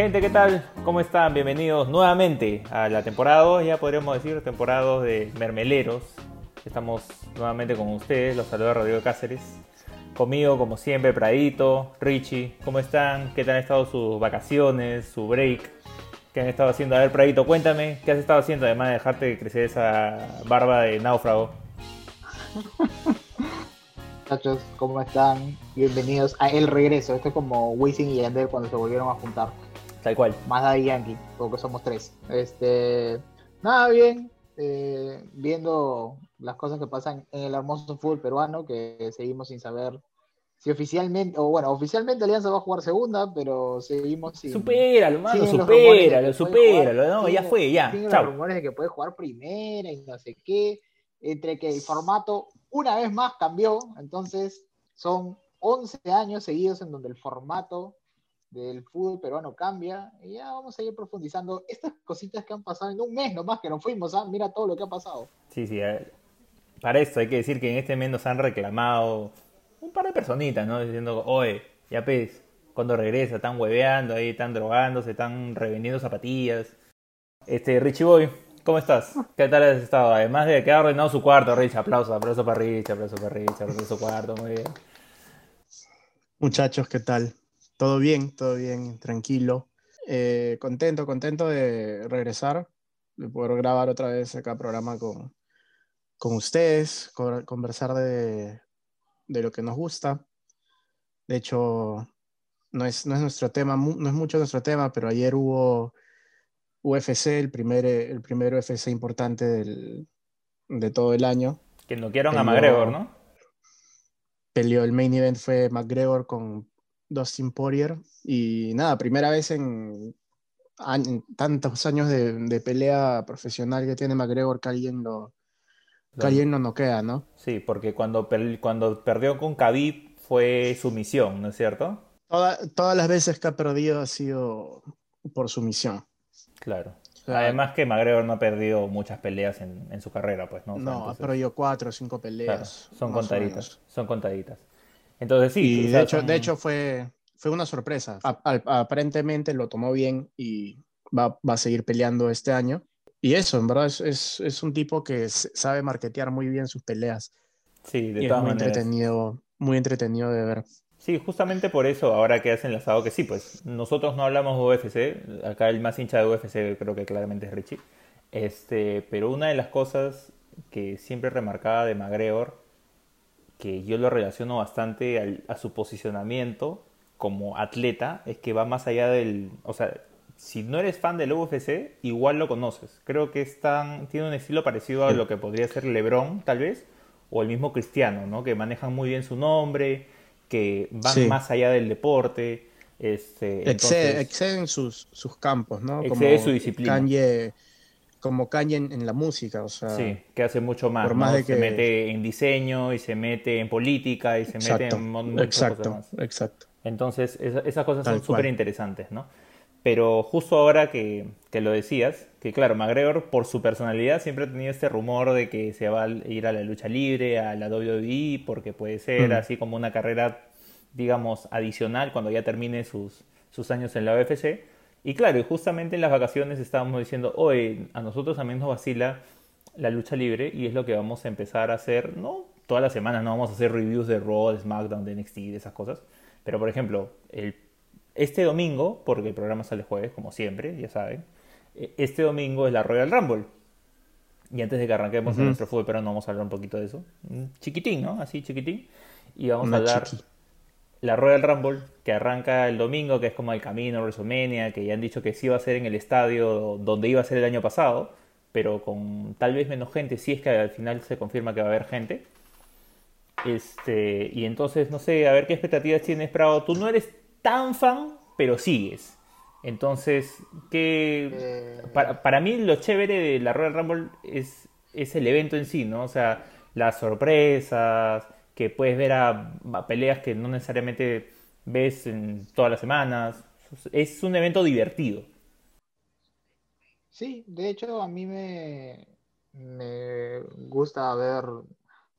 Gente, ¿qué tal? ¿Cómo están? Bienvenidos nuevamente a la temporada 2, ya podríamos decir, temporada 2 de Mermeleros. Estamos nuevamente con ustedes, los saluda Rodrigo Cáceres. Conmigo, como siempre, Pradito, Richie, ¿cómo están? ¿Qué tal han estado sus vacaciones, su break? ¿Qué han estado haciendo? A ver, Pradito, cuéntame, ¿qué has estado haciendo además de dejarte crecer esa barba de náufrago? Muchachos, ¿cómo están? Bienvenidos a El Regreso. Esto es como Wisin y Yandel cuando se volvieron a juntar. Tal cual. Más Daddy Yankee, porque somos tres. Este, nada, bien. eh, viendo las cosas que pasan en el hermoso fútbol peruano, que seguimos sin saber si oficialmente, o bueno, oficialmente Alianza va a jugar segunda, pero seguimos sin. Supéralo, mano, supéralo, supéralo. No, ya fue, ya. siguen los rumores de que puede jugar primera y no sé qué. Entre que el formato una vez más cambió, entonces son 11 años seguidos en donde el formato del fútbol peruano cambia. Y ya vamos a ir profundizando estas cositas que han pasado en un mes nomás que nos fuimos. ¿ah? Mira todo lo que ha pasado. Sí, sí. ver. Para esto hay que decir que en este mes nos han reclamado un par de personitas, ¿no? Diciendo, oye, ya pez, cuando regresa, están hueveando ahí, están drogándose, están revendiendo zapatillas. Este, Richie Boy, ¿cómo estás? ¿Qué tal has estado? Además de que ha ordenado su cuarto, Rich, aplauso, aplauso para Rich, aplauso para Rich, aplauso su cuarto, muy bien. Muchachos, ¿qué tal? ¿Todo bien? ¿Todo bien? Tranquilo. Eh, contento, contento de regresar, de poder grabar otra vez acá programa con, con ustedes, co- conversar de, de lo que nos gusta. De hecho, no es, no es nuestro tema, no es mucho nuestro tema, pero ayer hubo UFC, el primer, el primer UFC importante del- de todo el año. Que no quieren a McGregor, ¿no? peleó el main event fue McGregor con Dustin Poirier y nada, primera vez en, tantos años de, de pelea profesional que tiene McGregor que alguien lo que alguien lo noquea, ¿no? Sí, porque cuando, per- cuando perdió con Khabib fue sumisión, ¿no es cierto? Toda- todas las veces que ha perdido ha sido por sumisión. Claro. Además que McGregor no ha perdido muchas peleas en, en su carrera, pues, ¿no? O sea, No, ha perdido cuatro o cinco Claro, peleas. son más o contaditas, son contaditas. Entonces sí, Y de hecho, son- de hecho fue, fue una sorpresa. A- a- aparentemente lo tomó bien y va, va a seguir peleando este año. Y eso, en verdad, es, es, es un tipo que sabe marketear muy bien sus peleas. sí, de y es todas muy maneras. entretenido, muy entretenido de ver. Sí, justamente por eso, ahora que has enlazado, que sí, pues nosotros no hablamos de UFC, acá el más hincha de UFC creo que claramente es Richie, este, pero una de las cosas que siempre remarcaba de McGregor, que yo lo relaciono bastante al- a su posicionamiento como atleta, es que va más allá del, o sea, si no eres fan del UFC, igual lo conoces. Creo que es tan- tiene un estilo parecido a lo que podría ser LeBron, tal vez, o el mismo Cristiano, ¿no? Que manejan muy bien su nombre, que van Sí. más allá del deporte. Este, entonces- exceden sus, sus campos, ¿no? Excede como su disciplina. Kanye, como Kanye en, en la música, o sea, Sí, que hace mucho más, por ¿no? más de Se que- mete en diseño y se mete en política y se mete exacto, en mon- muchas exacto, cosas más. exacto. Entonces, esa- esas cosas Tal son súper interesantes, ¿no? Pero justo ahora que, que lo decías, que claro, McGregor por su personalidad siempre ha tenido este rumor de que se va a ir a la lucha libre, a la WWE, porque puede ser Mm. así como una carrera, digamos, adicional cuando ya termine sus, sus años en la UFC. Y claro, y justamente en las vacaciones estábamos diciendo, oye, a nosotros también nos vacila la lucha libre y es lo que vamos a empezar a hacer, no todas las semanas, no vamos a hacer reviews de Raw, de SmackDown, de NXT, de esas cosas, pero por ejemplo, el, este domingo, porque el programa sale jueves, como siempre, ya saben, eh, este domingo es la Royal Rumble. Y antes de que arranquemos en nuestro fútbol, pero no vamos a hablar un poquito de eso. Mm, Chiquitín, ¿no? Así chiquitín. Y vamos Una a hablar chiqui. La Royal Rumble, que arranca el domingo, que es como el camino WrestleMania, que ya han dicho que sí va a ser en el estadio donde iba a ser el año pasado, pero con tal vez menos gente, si es que al final se confirma que va a haber gente. Este, y entonces, no sé, a ver qué expectativas tienes, Prado. Tú no eres tan fan, pero sigues. Entonces, ¿qué, Eh, para, para mí lo chévere de la Royal Rumble es, es el evento en sí, ¿no? O sea, las sorpresas, que puedes ver a, peleas que no necesariamente ves en todas las semanas. Es un evento divertido. Sí, de hecho a mí me, me gusta ver,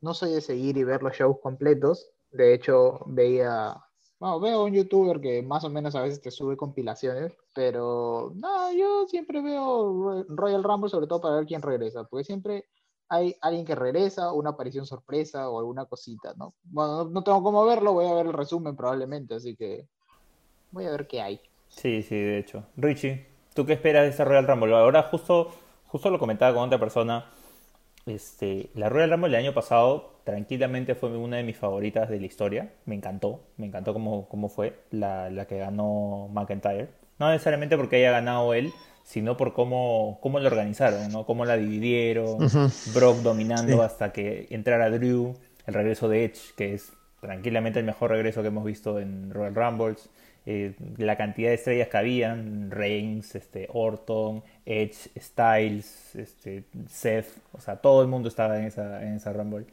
no soy de seguir y ver los shows completos, de hecho veía Bueno, veo un youtuber que más o menos a veces te sube compilaciones, pero no, yo siempre veo Royal Rumble sobre todo para ver quién regresa, porque siempre hay alguien que regresa, una aparición sorpresa o alguna cosita, ¿no? Bueno, no, tengo cómo verlo, voy a ver el resumen probablemente, así que voy a ver qué hay. Sí, sí, de hecho. Richie, ¿tú qué esperas de esa Royal Rumble? Ahora justo, justo lo comentaba con otra persona. Este, la Royal Rumble del año pasado tranquilamente fue una de mis favoritas de la historia. Me encantó, me encantó cómo, cómo fue la, la que ganó McIntyre. No necesariamente porque haya ganado él, sino por cómo, cómo lo organizaron, ¿no? Cómo la dividieron, Brock dominando hasta que entrara Drew, el regreso de Edge, que es tranquilamente el mejor regreso que hemos visto en Royal Rumbles. Eh, la cantidad de estrellas que habían, Reigns, este, Orton, Edge, Styles, este, Seth, o sea, todo el mundo estaba en esa, en esa Rumble.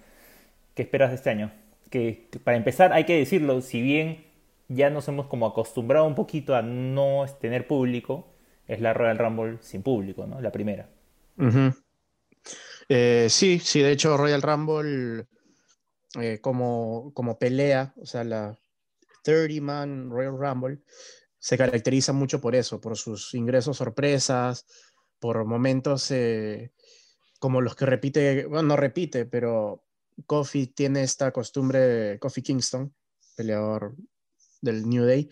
¿Qué esperas de este año? Que, para empezar hay que decirlo, si bien ya nos hemos como acostumbrado un poquito a no tener público, es la Royal Rumble sin público, ¿no? La primera. Eh, sí, sí, de hecho Royal Rumble eh, como, como pelea, o sea, la 30-man Royal Rumble, se caracteriza mucho por eso, por sus ingresos sorpresas, por momentos eh, como los que repite, bueno, no repite, pero Kofi tiene esta costumbre, Kofi Kingston, peleador del New Day,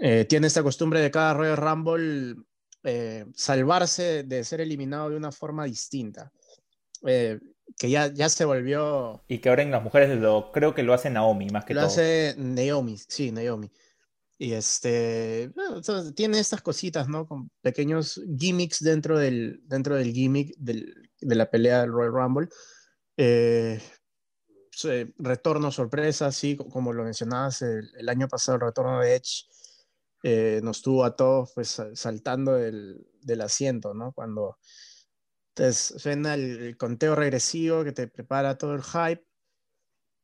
eh, tiene esta costumbre de cada Royal Rumble eh, salvarse de ser eliminado de una forma distinta. Eh, que ya, ya se volvió. Y que ahora en las mujeres lo, creo que lo hace Naomi más que lo todo. Lo hace Naomi, sí, Naomi. Y este, tiene estas cositas, ¿no? Con pequeños gimmicks dentro del, dentro del gimmick del, de la pelea del Royal Rumble. retorno sorpresa, sí, como lo mencionabas el, el, año pasado, el retorno de Edge eh, nos tuvo a todos pues saltando del, del asiento, ¿no? Cuando suena el, conteo regresivo que te prepara todo el hype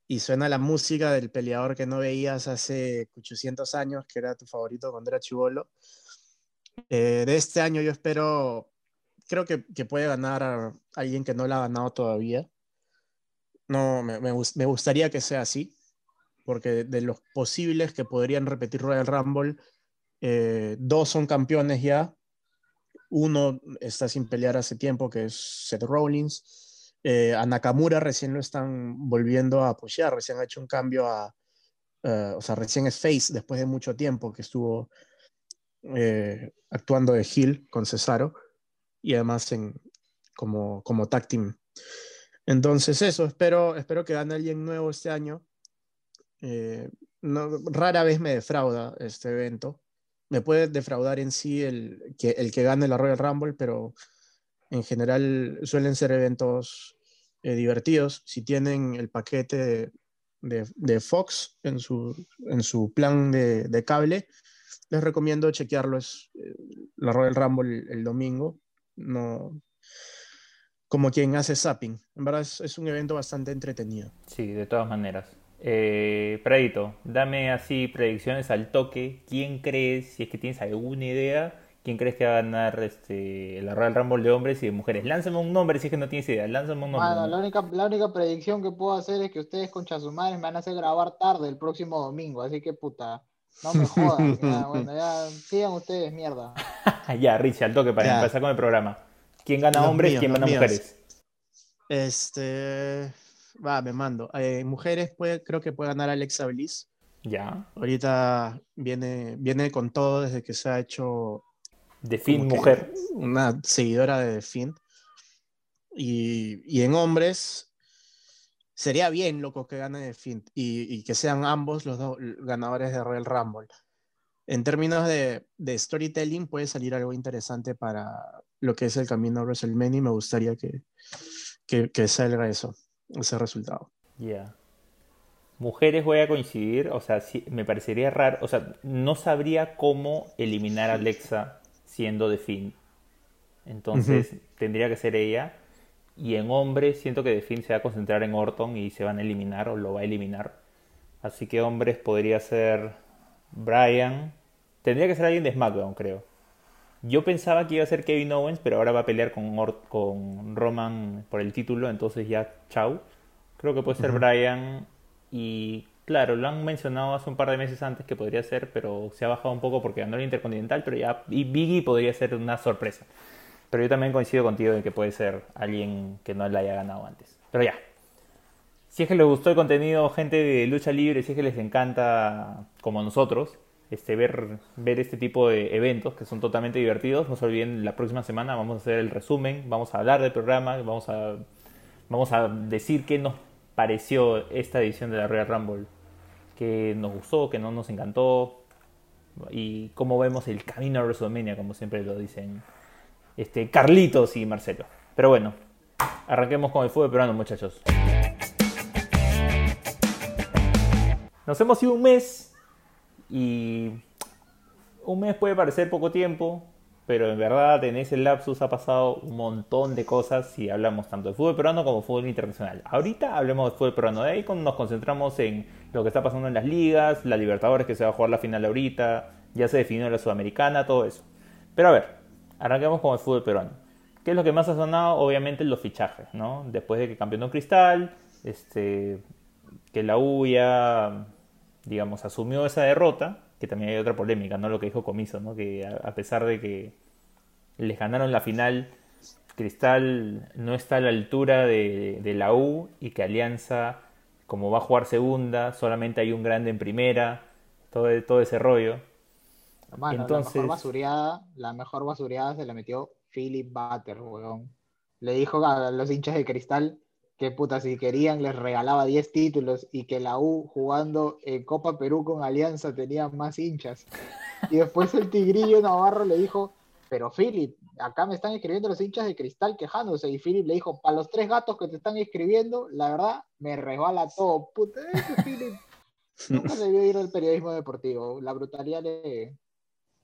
y suena la música del peleador que no veías hace 800 años, que era tu favorito cuando era chivolo. Eh, de este año yo espero, creo que, que, puede ganar a alguien que no la ha ganado todavía. No, me, me, me gustaría que sea así, porque de los posibles que podrían repetir Royal Rumble, eh, dos son campeones ya. Uno está sin pelear hace tiempo, que es Seth Rollins. Eh, a Nakamura recién lo están volviendo a apoyar, recién ha hecho un cambio a, uh, o sea, recién es face después de mucho tiempo que estuvo eh, actuando de heel con Cesaro y además en, como, como tag team. Entonces eso, espero, espero que gane alguien nuevo este año. Eh, no, rara vez me defrauda este evento me puede defraudar en sí el que, el que gane la Royal Rumble, pero en general suelen ser eventos eh, divertidos. Si tienen el paquete de, Fox en su, en su plan de, cable, les recomiendo chequearlo. Es eh, la Royal Rumble el, domingo. No, como quien hace zapping. En verdad es un evento bastante entretenido. Sí, de todas maneras. Eh, Pradito, dame así predicciones al toque. ¿Quién crees, si es que tienes alguna idea, quién crees que va a ganar este, la Royal Rumble de hombres y de mujeres? Lánzame un nombre si es que no tienes idea. Lánzame un nombre. Bueno, la, única, la única predicción que puedo hacer es que ustedes con Chasumares me van a hacer grabar tarde el próximo domingo. Así que puta, no me jodan. ya, bueno, ya sigan ustedes, mierda. ya, Richie, al toque para empezar con el programa. ¿Quién gana hombres y quién gana mujeres? Este. Va, me mando. Eh, mujeres puede, creo que puede ganar Alexa Bliss. Ya. Ahorita viene, viene con todo desde que se ha hecho. De fin, mujer. Una seguidora de Fin. Y, y, en hombres, sería bien loco que gane de Fin y, y, que sean ambos los dos ganadores de Royal Rumble. En términos de, de, storytelling, puede salir algo interesante para lo que es el camino a WrestleMania y me gustaría que, que, que salga eso ese resultado. Ya. Mujeres voy a coincidir, o sea, sí, me parecería raro, o sea, no sabría cómo eliminar a Alexa siendo de Finn. Entonces uh -huh. tendría que ser ella. Y en hombres siento que de Finn se va a concentrar en Orton y se van a eliminar o lo va a eliminar. Así que hombres podría ser Brian. Tendría que ser alguien de SmackDown, creo. Yo pensaba que iba a ser Kevin Owens, pero ahora va a pelear con, Or con Roman por el título, entonces ya chau. Creo que puede ser uh -huh. Brian y Claro, lo han mencionado hace un par de meses antes que podría ser, pero se ha bajado un poco porque ganó el Intercontinental, pero ya y Biggie podría ser una sorpresa. Pero yo también coincido contigo en que puede ser alguien que no la haya ganado antes. Pero ya. Si es que les gustó el contenido, gente de lucha libre, si es que les encanta, como nosotros, este, ver, ver este tipo de eventos que son totalmente divertidos, no se olviden, la próxima semana vamos a hacer el resumen, vamos a hablar del programa, vamos a, vamos a decir qué nos pareció esta edición de la Royal Rumble, que nos gustó, que no nos encantó, y cómo vemos el camino a WrestleMania, como siempre lo dicen este, Carlitos y Marcelo. Pero bueno, arranquemos con el fútbol peruano, muchachos. Nos hemos ido un mes y un mes puede parecer poco tiempo, pero en verdad en ese lapsus ha pasado un montón de cosas si hablamos tanto de fútbol peruano como de fútbol internacional. Ahorita hablemos de fútbol peruano, de ahí nos concentramos en lo que está pasando en las ligas, la Libertadores que se va a jugar la final ahorita, ya se definió la Sudamericana, todo eso. Pero a ver, arranquemos con el fútbol peruano. ¿Qué es lo que más ha sonado? Obviamente los fichajes, ¿no? Después de que campeonó Cristal, este, que la U digamos, asumió esa derrota, que también hay otra polémica, ¿no? Lo que dijo Comiso, ¿no? Que a, pesar de que les ganaron la final, Cristal no está a la altura de, la U y que Alianza, como va a jugar segunda, solamente hay un grande en primera, todo, todo ese rollo. Entonces... la mejor basureada, la mejor basureada se la metió Philip Butter, weón. Le dijo a los hinchas de Cristal que puta, si querían les regalaba 10 títulos y que la U jugando en Copa Perú con Alianza tenía más hinchas. Y después el Tigrillo Navarro le dijo, pero Philip, acá me están escribiendo los hinchas de Cristal quejándose. Y Philip le dijo, para los tres gatos que te están escribiendo, la verdad, me resbala todo. Puta, ese Philip nunca debió ir al periodismo deportivo. La brutalidad le,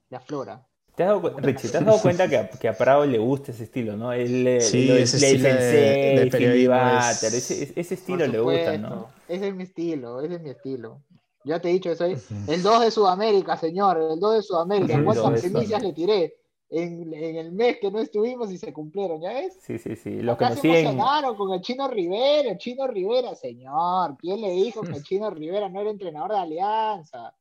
le aflora. ¿Te has dado, Richie, ¿te has dado cuenta que a, que a, Prado le gusta ese estilo, no? El, sí, ese estilo de, ese, ese, estilo le gusta, ¿no? Ese es mi estilo, ese es mi estilo. Ya te he dicho, soy el 2 de Sudamérica, señor, el 2 de Sudamérica. ¿Cuántas primicias le tiré? En, en, el mes que no estuvimos y se cumplieron, ¿ya ves? Sí, sí, sí. Lo que nos siguen... con el Chino Rivera, el Chino Rivera, señor. ¿Quién le dijo que el Chino Rivera no era entrenador de Alianza?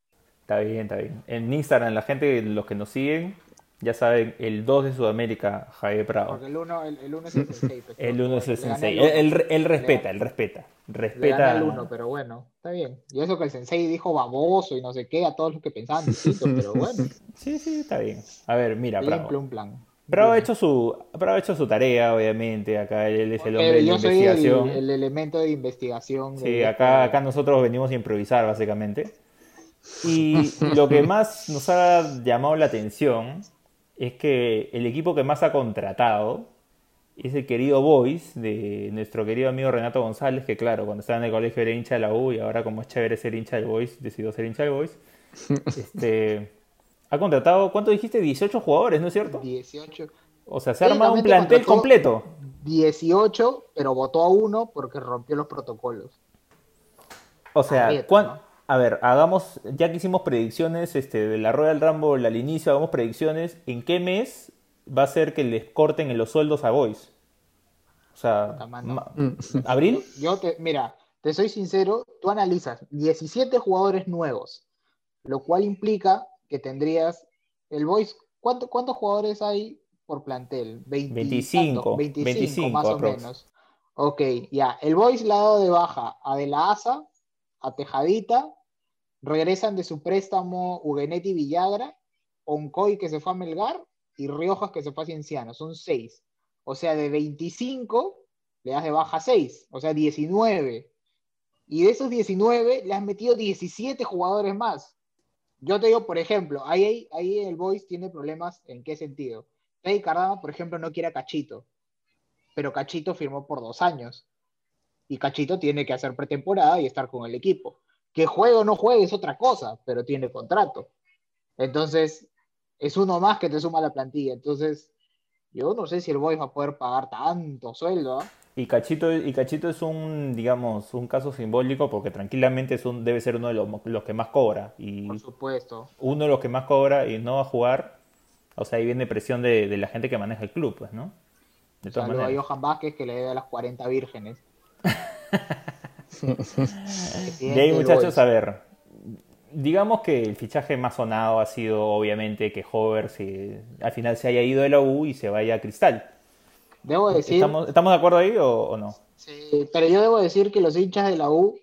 Está bien, está bien. En Instagram, la gente, los que nos siguen, ya saben, el 2 de Sudamérica, Javier Prado. Porque el 1 el, el uno es el sensei. Pues, el 1 es el sensei. Él, él, respeta, él respeta. Respeta. el 1, pero bueno, está bien. Y eso que el sensei dijo baboso y no sé qué a todos los que pensaban distinto, pero bueno. Sí, sí, está bien. A ver, mira, Prado. Plan, plan. Bravo ha hecho su, Bravo ha hecho su tarea, obviamente. Acá él es el hombre de la investigación. El, el, elemento de investigación. Sí, acá, acá nosotros venimos a improvisar, básicamente. Y lo que más nos ha llamado la atención es que el equipo que más ha contratado es el querido Boys de nuestro querido amigo Renato González, que claro, cuando estaba en el colegio era hincha de la U y ahora como es chévere ser hincha del Boys, decidió ser hincha del Boys. Este, ha contratado, ¿cuánto dijiste? 18 jugadores, ¿no es cierto? 18. O sea, se ha armado un plantel completo. 18, pero votó a uno porque rompió los protocolos. O sea, ¿cuánto? A ver, hagamos, ya que hicimos predicciones este, de la Royal Rumble al inicio, hagamos predicciones. ¿En qué mes va a ser que les corten los sueldos a Boys? O sea, ¿abril? Yo te, mira, te soy sincero, tú analizas 17 jugadores nuevos, lo cual implica que tendrías el Boys, ¿cuántos jugadores hay por plantel? 25, 25, más o menos. Ok, ya, el Boys le ha dado de baja a De La Asa, a Tejadita, regresan de su préstamo Ugenetti Villagra, Oncoy que se fue a Melgar y Riojas que se fue a Cienciano. Son seis. O sea, de 25 le das de baja 6, o sea, 19. Y de esos 19 le has metido 17 jugadores más. Yo te digo, por ejemplo, ahí, ahí el Boys tiene problemas en qué sentido. Teddy Cardano, por ejemplo, no quiere a Cachito, pero Cachito firmó por dos años. Y Cachito tiene que hacer pretemporada y estar con el equipo. Que juegue o no juegue es otra cosa, pero tiene contrato. Entonces, es uno más que te suma la plantilla. Entonces, yo no sé si el Boys va a poder pagar tanto sueldo. ¿ah? Y Cachito, y Cachito es un, digamos, un caso simbólico porque tranquilamente es un, debe ser uno de los, que más cobra. Y Por supuesto. Uno de los que más cobra y no va a jugar. O sea, ahí viene presión de, la gente que maneja el club, pues, ¿no? De todas maneras. a Johan Vázquez que le dé a las 40 vírgenes. Y ahí, muchachos, a ver. Digamos que el fichaje más sonado ha sido, obviamente, que Hover se, al final se haya ido de la U y se vaya a Cristal. Debo decir. ¿Estamos, ¿estamos de acuerdo ahí o, o no? Sí, pero yo debo decir que los hinchas de la U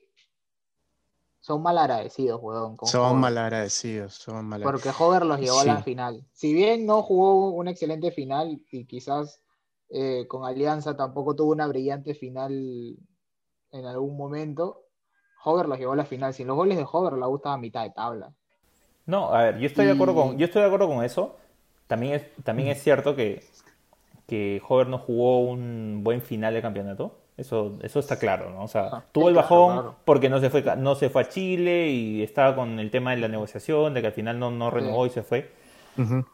son mal agradecidos, weón. Son Hover, malagradecidos, son mal Porque Hover los llevó a la final. Si bien no jugó una excelente final y quizás eh, con Alianza tampoco tuvo una brillante final en algún momento, Hover los llevó a la final. Sin los goles de Hover, la U estaba a mitad de tabla. No, a ver, yo estoy de acuerdo con, yo estoy de acuerdo con eso. También es, también es cierto que, que Hover no jugó un buen final de campeonato. Eso, eso está claro, ¿no? O sea, Ah, tuvo el bajón claro. porque no se fue, no se fue a Chile y estaba con el tema de la negociación, de que al final no, no renovó y se fue. No,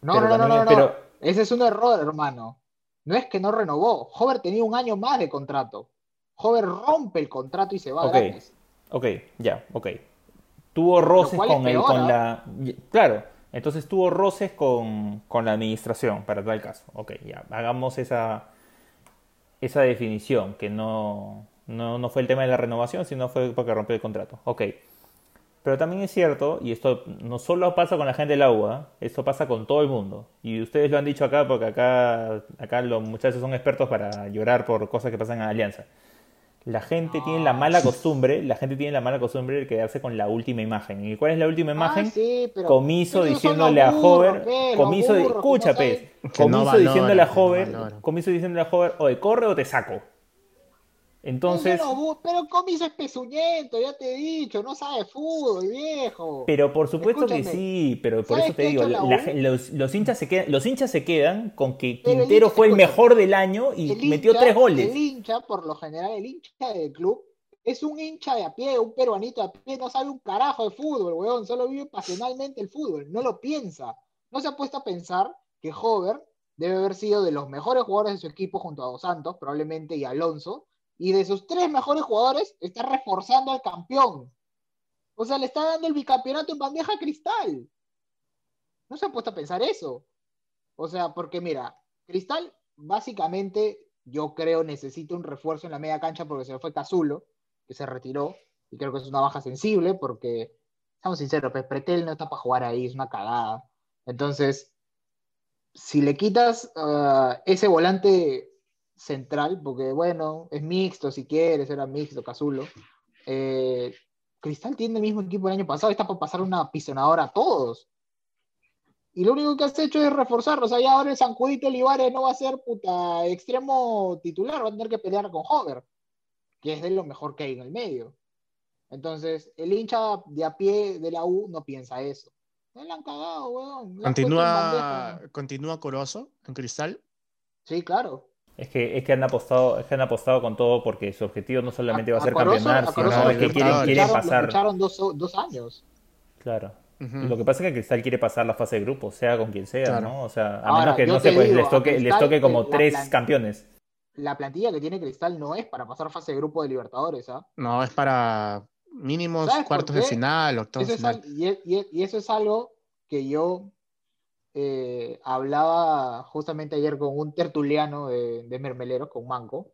Pero no, no, no, no. pero- Ese es un error, hermano. No es que no renovó. Hover tenía un año más de contrato. Hover rompe el contrato y se va Ok. gratis. Ok, ya, ok. Tuvo roces con el, peor, con ¿ah? la. Claro, entonces tuvo roces con, con la administración, para tal caso. Ok, ya, hagamos esa, esa definición, que no, no, no fue el tema de la renovación, sino fue porque rompió el contrato. Ok. Pero también es cierto, y esto no solo pasa con la gente del agua, esto pasa con todo el mundo. Y ustedes lo han dicho acá, porque acá, acá los muchachos son expertos para llorar por cosas que pasan en Alianza. La gente tiene la mala costumbre, la gente tiene la mala costumbre de quedarse con la última imagen. ¿Y cuál es la última imagen? Ah, sí, pero- Comiso pero diciéndole a Hover, pe, Comiso, burros escucha, no pez, no Comiso valoran, diciéndole a no Hover. Comiso diciéndole a Hover, oye, corre o te saco. Entonces, Pero, pero Comiso es pezuñento, ya te he dicho, no sabe fútbol, viejo. pero por supuesto que sí, pero por ¿sabes eso te digo, la la- los, los hinchas se quedan, los hinchas se quedan con que el Quintero fue el mejor del año y El metió hincha- tres goles. El hincha, por lo general, el hincha del club es un hincha de a pie, un peruanito de a pie, no sabe un carajo de fútbol, weón, solo vive pasionalmente el fútbol, no lo piensa. No se ha puesto a pensar que Hover debe haber sido de los mejores jugadores de su equipo junto a Dos Santos, probablemente, y Alonso, y de sus tres mejores jugadores está reforzando al campeón. O sea, le está dando el bicampeonato en bandeja cristal. No se ha puesto a pensar eso. O sea, porque mira, Cristal básicamente yo creo necesita un refuerzo en la media cancha porque se le fue Cazulo, que se retiró, y creo que es una baja sensible porque, estamos sinceros, pues Pretel no está para jugar ahí, es una cagada. Entonces, si le quitas ah, ese volante central, porque bueno, es mixto si quieres, era mixto, Cazulo, eh, Cristal tiene el mismo equipo del año pasado, está para pasar una pisonadora a todos. Y lo único que has hecho es reforzarlo. O sea, ya ahora el Sancudito Olivares no va a ser puta extremo titular, va a tener que pelear con Hover, que es de lo mejor que hay en el medio. Entonces, el hincha de a pie de la U no piensa eso. No le han cagado, weón. Han en Continúa, bandeja. continúa Corozo en Cristal. Sí, claro. Es que, es que han apostado, es que han apostado con todo porque su objetivo no solamente va a ser campeonar, a sino lo que quieren, quieren pasar. ficharon dos, dos años. Claro. Lo que pasa es que Cristal quiere pasar la fase de grupo, sea con quien sea, Claro. ¿no? O sea, a Ahora, menos que no sé, pues digo, les a toque, les toque como la tres plan- campeones. La plantilla que tiene Cristal no es para pasar fase de grupo de Libertadores, ¿ah? No, es para mínimos ¿Sabes por cuartos de final, octavos de es final. al- y, y y eso es algo que yo eh, hablaba justamente ayer con un tertuliano de, de Mermeleros, con Manco,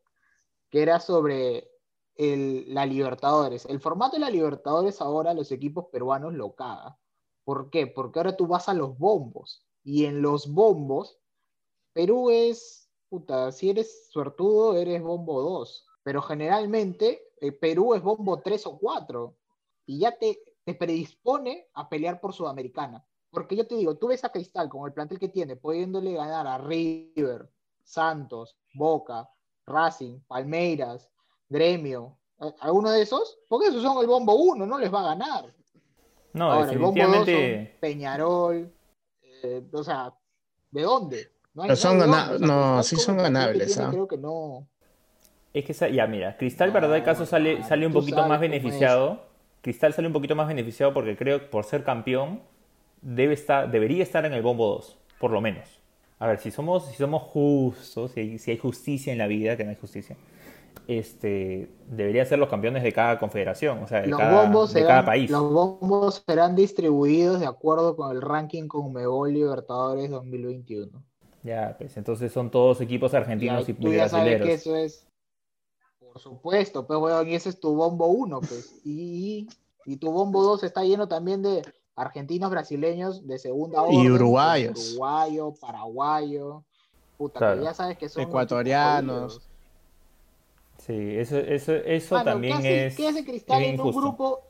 que era sobre el- la Libertadores. El formato de la Libertadores ahora los equipos peruanos lo caga. ¿Por qué? Porque ahora tú vas a los bombos y en los bombos Perú es, puta, si eres suertudo eres bombo 2, pero generalmente eh, Perú es bombo 3 o 4 y ya te, te predispone a pelear por Sudamericana. Porque yo te digo, tú ves a Cristal con el plantel que tiene, pudiéndole ganar a River, Santos, Boca, Racing, Palmeiras, Gremio, ¿a- ¿alguno de esos? Porque esos son el bombo 1, no les va a ganar. No, Ahora, el bombo 2 son definitivamente. Peñarol, eh, o sea, ¿de dónde? No, son no hay gana- dónde. O sea, no, Cristal sí son el que ganables, tiene. Creo que no. Es que, ya, mira, Cristal, para No, dar caso, sale, sale un poquito más beneficiado. Cristal sale un poquito más beneficiado porque creo que por ser campeón debe estar, debería estar en el bombo 2, por lo menos. A ver, si somos, si somos justos, si hay, si hay justicia en la vida, que no hay justicia, este, deberían ser los campeones de cada confederación, o sea, de, Los cada, bombos, de serán, cada país. los bombos serán distribuidos de acuerdo con el ranking Conmebol Libertadores 2021. Ya, pues entonces son todos equipos argentinos Ya, y tú ya sabes que eso es. Por supuesto, pues bueno, y ese es tu bombo uno, pues. Y, y tu bombo dos está lleno también de argentinos, brasileños de segunda orden. Y uruguayos. Uruguayo, paraguayo. Puta, Claro. que ya sabes que son Ecuatorianos. Sí, eso, eso, eso Mano, también ¿qué hace, es, ¿qué hace Cristal en un grupo?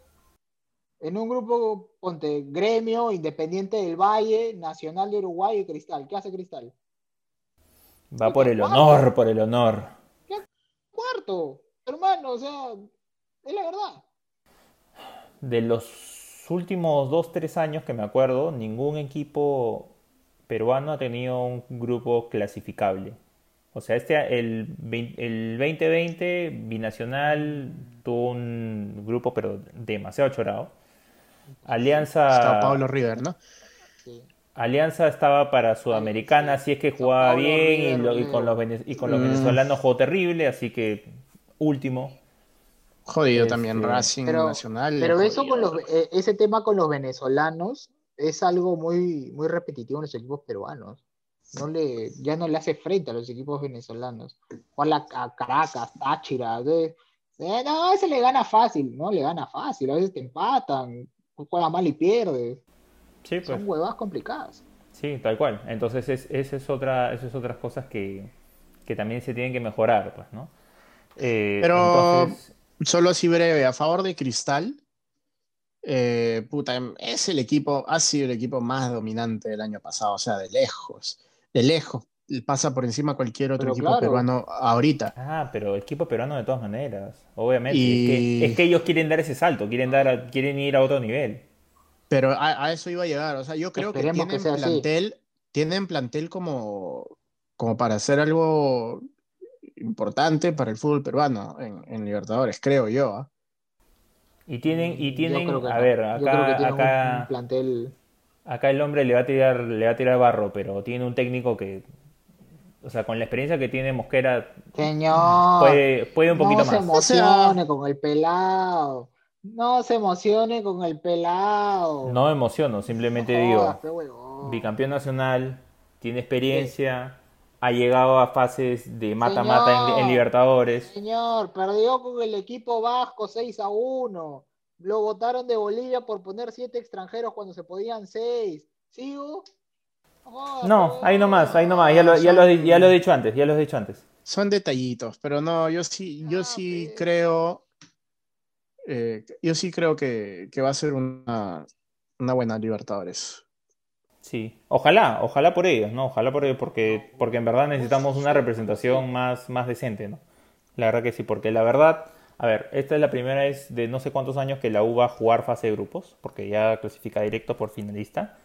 En un grupo, ponte, gremio, Independiente del Valle, Nacional de Uruguay y Cristal. ¿Qué hace Cristal? Va por el honor, por el honor. Cuarto, hermano, o sea, es la verdad. De los últimos dos, tres años que me acuerdo, ningún equipo peruano ha tenido un grupo clasificable. O sea, este, el, el 2020 binacional tuvo un grupo, pero demasiado chorado. Alianza, Está Pablo River, ¿no? Sí. Alianza estaba para Sudamericana, sí. así es que jugaba bien y, lo- y con River. los, vene- y con los Mm. venezolanos jugó terrible, así que último. Jodido Este, también Racing Pero, Nacional. pero eso con los, eh, ese tema con los venezolanos es algo muy, muy repetitivo en los equipos peruanos. No le, ya no le hace frente a los equipos venezolanos. Juan a Caracas, Táchira. de- eh, no, a veces le gana fácil, ¿no? Le gana fácil, a veces te empatan, juega mal y pierde. Sí, pues. Son huevadas complicadas. Sí, tal cual. Entonces, es, esa es otra, esas es otras cosas que, que también se tienen que mejorar, pues, ¿no? Eh, Pero- entonces, Solo así breve, a favor de Cristal. eh, puta, es el equipo, ha sido el equipo más dominante del año pasado, o sea, de lejos, de lejos. Pasa por encima cualquier otro Pero equipo claro. peruano ahorita. ah, pero equipo peruano de todas maneras, obviamente. Y- Es, que, es que ellos quieren dar ese salto, quieren, dar a- quieren ir a otro nivel. Pero a, a eso iba a llegar. O sea, yo creo que Esperemos que tienen así. plantel, tienen plantel como, como para hacer algo importante para el fútbol peruano en, en Libertadores, creo yo. ¿ah? Y tienen, y Yo tienen, creo que a no. ver, Yo creo que acá, un- un plantel. acá el hombre le va a tirar, le va a tirar barro, pero tiene un técnico que, o sea, con la experiencia que tiene Mosquera, Señor, puede, puede un poquito no se más. O sea- emocione con el pelado. No se emocione con el pelado. No me emociono, simplemente No digo. bicampeón nacional, tiene experiencia, ha llegado a fases de mata-mata en. Libertadores. Señor, perdió con el equipo vasco 6 a 1. Lo votaron de Bolivia por poner siete extranjeros cuando se podían seis. ¿Sigo? jodas, No, ahí nomás, ahí nomás, ya lo, ya lo, ya lo he dicho antes, ya lo he dicho antes. Son detallitos, pero no, yo sí, yo Ah, sí creo, eh, yo sí creo que, que va a ser una, una buena Libertadores. Sí, ojalá, ojalá por ellos, ¿no? Ojalá por ellos, porque, porque en verdad necesitamos una representación más, más decente, ¿no? La verdad que sí, porque la verdad, a ver, esta es la primera vez de no sé cuántos años que la U va a jugar fase de grupos, porque ya clasifica directo por finalista.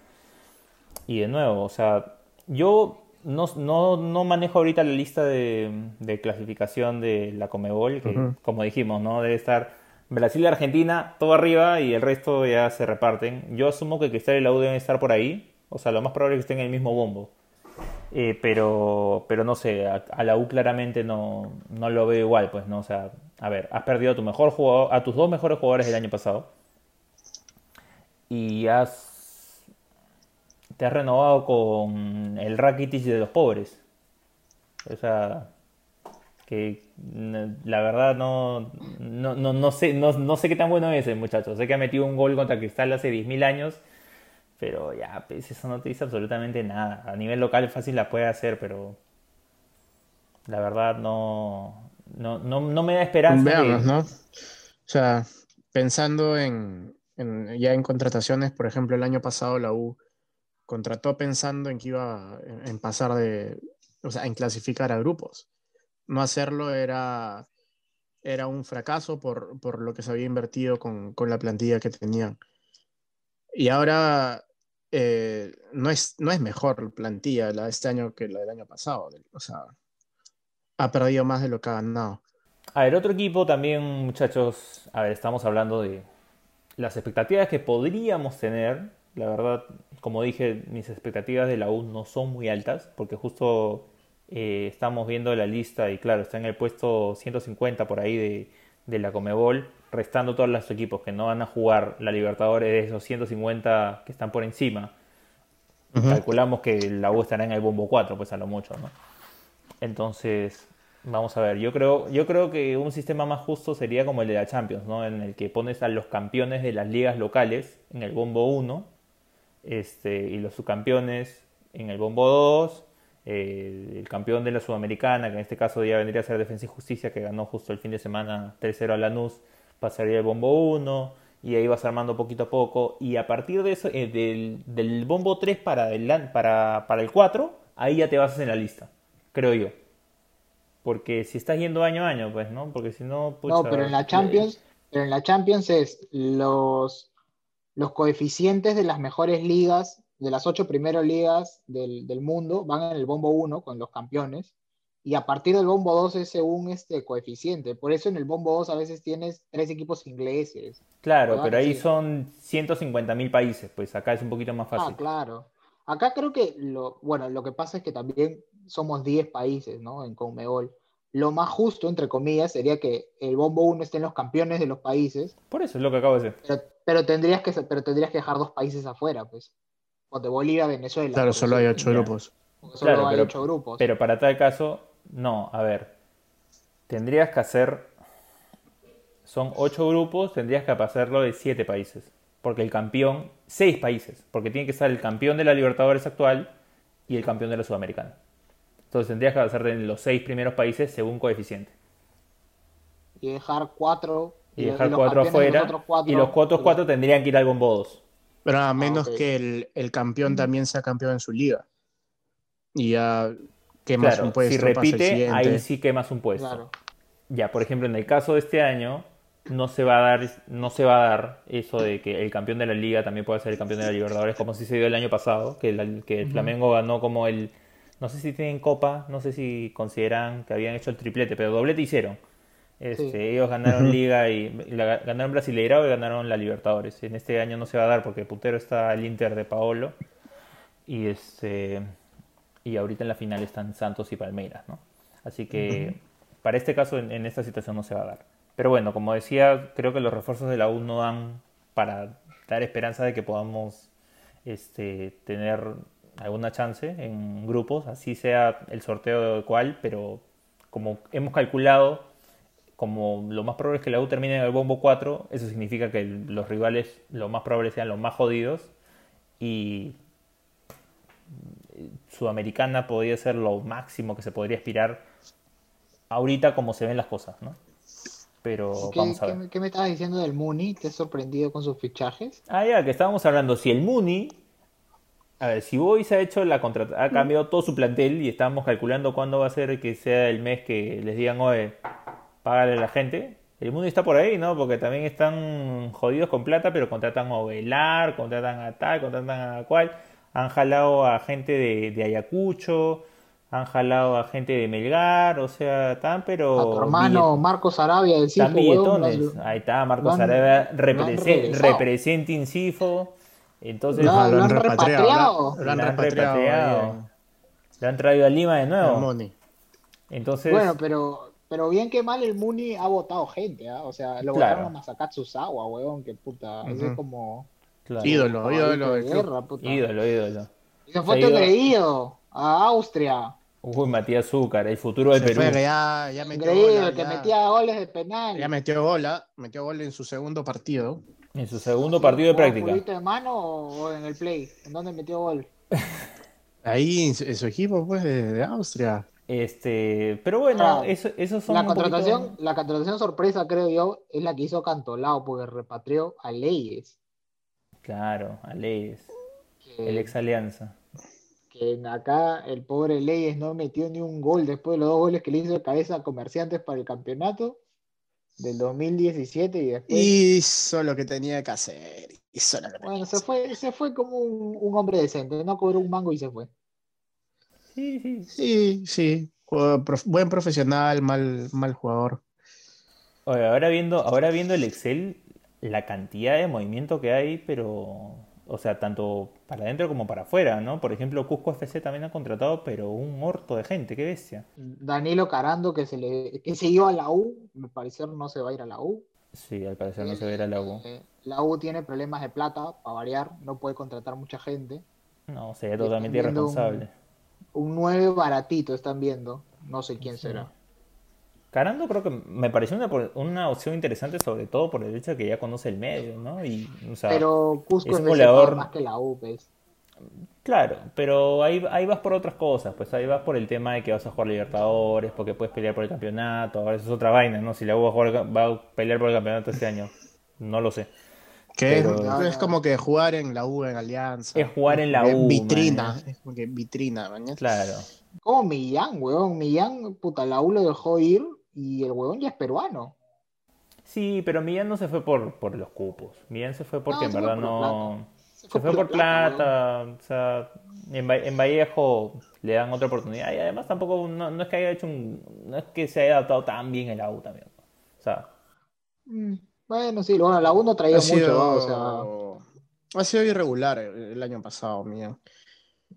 Y de nuevo, o sea, yo no, no, no manejo ahorita la lista de, de clasificación de la Comebol, que como dijimos, ¿no? Debe estar Brasil y Argentina, todo arriba y el resto ya se reparten. Yo asumo que Cristal y la U deben estar por ahí, o sea, lo más probable es que estén en el mismo bombo. Eh, pero, pero no sé, a, la U claramente no, no lo veo igual, pues, ¿no? O sea, a ver, has perdido a tu mejor jugador, a tus dos mejores jugadores del año pasado. Y has te has renovado con el Rakitic de los pobres. O sea, que n- la verdad no, no, no, no sé, no, no sé qué tan bueno es el muchacho. Sé que ha metido un gol contra Cristal hace 10.000 años, pero ya, pues eso no te dice absolutamente nada. A nivel local fácil la puede hacer, pero la verdad no, no, no, no me da esperanza. Veamos, ¿no? O sea, pensando en, en- ya en contrataciones, por ejemplo, el año pasado la U contrató pensando en que iba en, en pasar de, o sea, en clasificar a grupos. No hacerlo era, era un fracaso por, por lo que se había invertido con, con la plantilla que tenían. Y ahora eh, no, es, no es mejor plantilla la de este año que la del año pasado. O sea, ha perdido más de lo que ha ganado. A ver, otro equipo también, muchachos. A ver, estamos hablando de las expectativas que podríamos tener. La verdad, como dije, mis expectativas de la U no son muy altas, porque justo eh, estamos viendo la lista y claro, está en el puesto 150 por ahí de, de la Comebol, restando todos los equipos que no van a jugar la Libertadores de esos 150 que están por encima. Calculamos que la U estará en el bombo 4, pues a lo mucho, ¿no? Entonces, Vamos a ver, yo creo, yo creo que un sistema más justo sería como el de la Champions, ¿no? En el que pones a los campeones de las ligas locales en el bombo 1 este, y los subcampeones en el bombo 2, eh, el campeón de la Sudamericana, que en este caso ya vendría a ser Defensa y Justicia, que ganó justo el fin de semana 3-0 a Lanús, pasaría el bombo 1 y ahí vas armando poquito a poco y a partir de eso, eh, del, del bombo 3 para el, para, para el 4, ahí ya te basas en la lista, creo yo. Porque si estás yendo año a año, pues, ¿no? Porque si no... no, pero en la Champions, pero en la Champions es los, los coeficientes de las mejores ligas, de las ocho primeras ligas del, del mundo, van en el bombo 1 con los campeones. Y a partir del bombo 2 es según este coeficiente. Por eso en el bombo 2 a veces tienes tres equipos ingleses. Claro, pero ahí son 150 mil países, pues acá es un poquito más fácil. Ah, claro. Acá creo que lo, bueno, lo que pasa es que también somos 10 países, ¿no? En Conmebol. Lo más justo, entre comillas, sería que el bombo 1 esté en los campeones de los países. Por eso es lo que acabo de decir. Pero, tendrías, que, pero tendrías que dejar dos países afuera, pues. O de Bolivia, Venezuela. Claro, solo hay ocho grupos. solo hay ocho grupos. Pero para tal caso, no, a ver. Tendrías que hacer. Son ocho grupos, tendrías que hacerlo de siete países porque el campeón, seis países, porque tiene que estar el campeón de la Libertadores actual y el campeón de la Sudamericana. Entonces tendrías que hacer en los seis primeros países según coeficiente. Y dejar cuatro. Y dejar cuatro afuera. y los cuatro, cuatro tendrían que ir al bombo dos. Pero a menos ah, que el, campeón también sea campeón en su liga. Y ya quemas un puesto. Si repite, ahí sí quemas un puesto. Ya, por ejemplo, en el caso de este año, no se va a dar no se va a dar eso de que el campeón de la liga también pueda ser el campeón de la Libertadores como si se dio el año pasado que, el, que el Flamengo ganó como el no sé si tienen copa no sé si consideran que habían hecho el triplete pero doblete hicieron. Este, ellos ganaron liga y ganaron Brasileirao y ganaron la Libertadores. En este año no se va a dar porque el puntero está el Inter de Paolo. Y este y ahorita en la final están Santos y Palmeiras no así que para este caso en esta situación no se va a dar. Pero bueno, como decía, creo que los refuerzos de la U no dan para dar esperanza de que podamos este, tener alguna chance en grupos, así sea el sorteo de cual, pero como hemos calculado, como lo más probable es que la U termine en el bombo 4, eso significa que los rivales lo más probable sean los más jodidos y Sudamericana podría ser lo máximo que se podría aspirar ahorita como se ven las cosas, ¿no? pero ¿Qué, vamos a ver. ¿qué, me estabas diciendo del Muni? ¿Te has sorprendido con sus fichajes? Ah, ya, que estábamos hablando, si el Muni, a ver, si Boys ha hecho la contra ha cambiado todo su plantel y estábamos calculando cuándo va a ser que sea el mes que les digan, oye, págale a la gente, el Muni está por ahí, ¿no? Porque también están jodidos con plata, pero contratan a Velar, contratan a tal, contratan a cual, han jalado a gente de, de Ayacucho, han jalado a gente de Melgar, o sea, tan, pero. A tu hermano Marcos Arabia del CIFO. billetones. Ahí está, Marcos Arabia representa Incifo. Entonces, lo, han repatriado. Lo han repatriado. Lo han traído a Lima de nuevo. Entonces. Bueno, pero, pero bien que mal el Muni ha votado gente, ¿ah? O sea, lo votaron a Masakatsu Sawa, weón, que puta. Eso es como. Ídolo, ídolo. Ídolo, ídolo. Y se fue creído a Austria. Uy, Matías Zúcar, el futuro del Perú. ya, ya metió Increíble, que metía goles de penal. Ya metió gol, ¿ah? metió gol en su segundo partido. En su segundo partido de práctica. ¿En de mano o en el play? ¿En dónde metió gol? Ahí en su, equipo, pues, de, Austria. Este, pero bueno, eso, eso son la contratación, la contratación sorpresa, creo yo, es la que hizo Cantolao, porque repatrió a Leyes. Claro, a Leyes. El ex Alianza que acá el pobre Leyes no metió ni un gol después de los dos goles que le hizo de cabeza a Comerciantes para el campeonato del 2017 y después... Hizo lo que tenía que hacer. bueno, se fue, se fue como un, hombre decente, no cobró un mango y se fue. Sí, sí, sí, sí. Buen profesional, mal, mal jugador. ahora viendo, ahora viendo el Excel, la cantidad de movimiento que hay, pero o sea, tanto para adentro como para afuera, ¿no? Por ejemplo, Cusco FC también ha contratado, pero un horto de gente, qué bestia. Danilo Carando, que se le que se iba a la U, me parecer no se va a ir a la U. Sí, al parecer no se va a ir a la U. Eh, la U tiene problemas de plata, para variar, no puede contratar mucha gente. No, sería totalmente irresponsable. Un, un 9 baratito están viendo, no sé quién será. Carando creo que me pareció una, una, opción interesante, sobre todo por el hecho de que ya conoce el medio, ¿no? Y, o sea, pero Cusco es, un goleador más que la U, pues. Claro, pero ahí, ahí vas por otras cosas, pues ahí vas por el tema de que vas a jugar Libertadores, porque puedes pelear por el campeonato, ahora eso es otra vaina, ¿no? Si la U va a, jugar, va a pelear por el campeonato este año, no lo sé. Que es, como que jugar en la U, en Alianza. Es jugar en la U. Vitrina, es como que vitrina, Claro. Como Millán, weón. Millán, puta, la U lo dejó ir y el weón ya es peruano. Sí, pero Millán no se fue por, por los cupos. Millán se fue porque en verdad no se fue, por plata, o sea, en, Vallejo le dan otra oportunidad y además tampoco, no, es que haya hecho un, no es que se haya adaptado tan bien el AU también, o sea. Mm, bueno, sí, bueno, la U no traía mucho, o sea. Ha sido irregular el, año pasado, mío.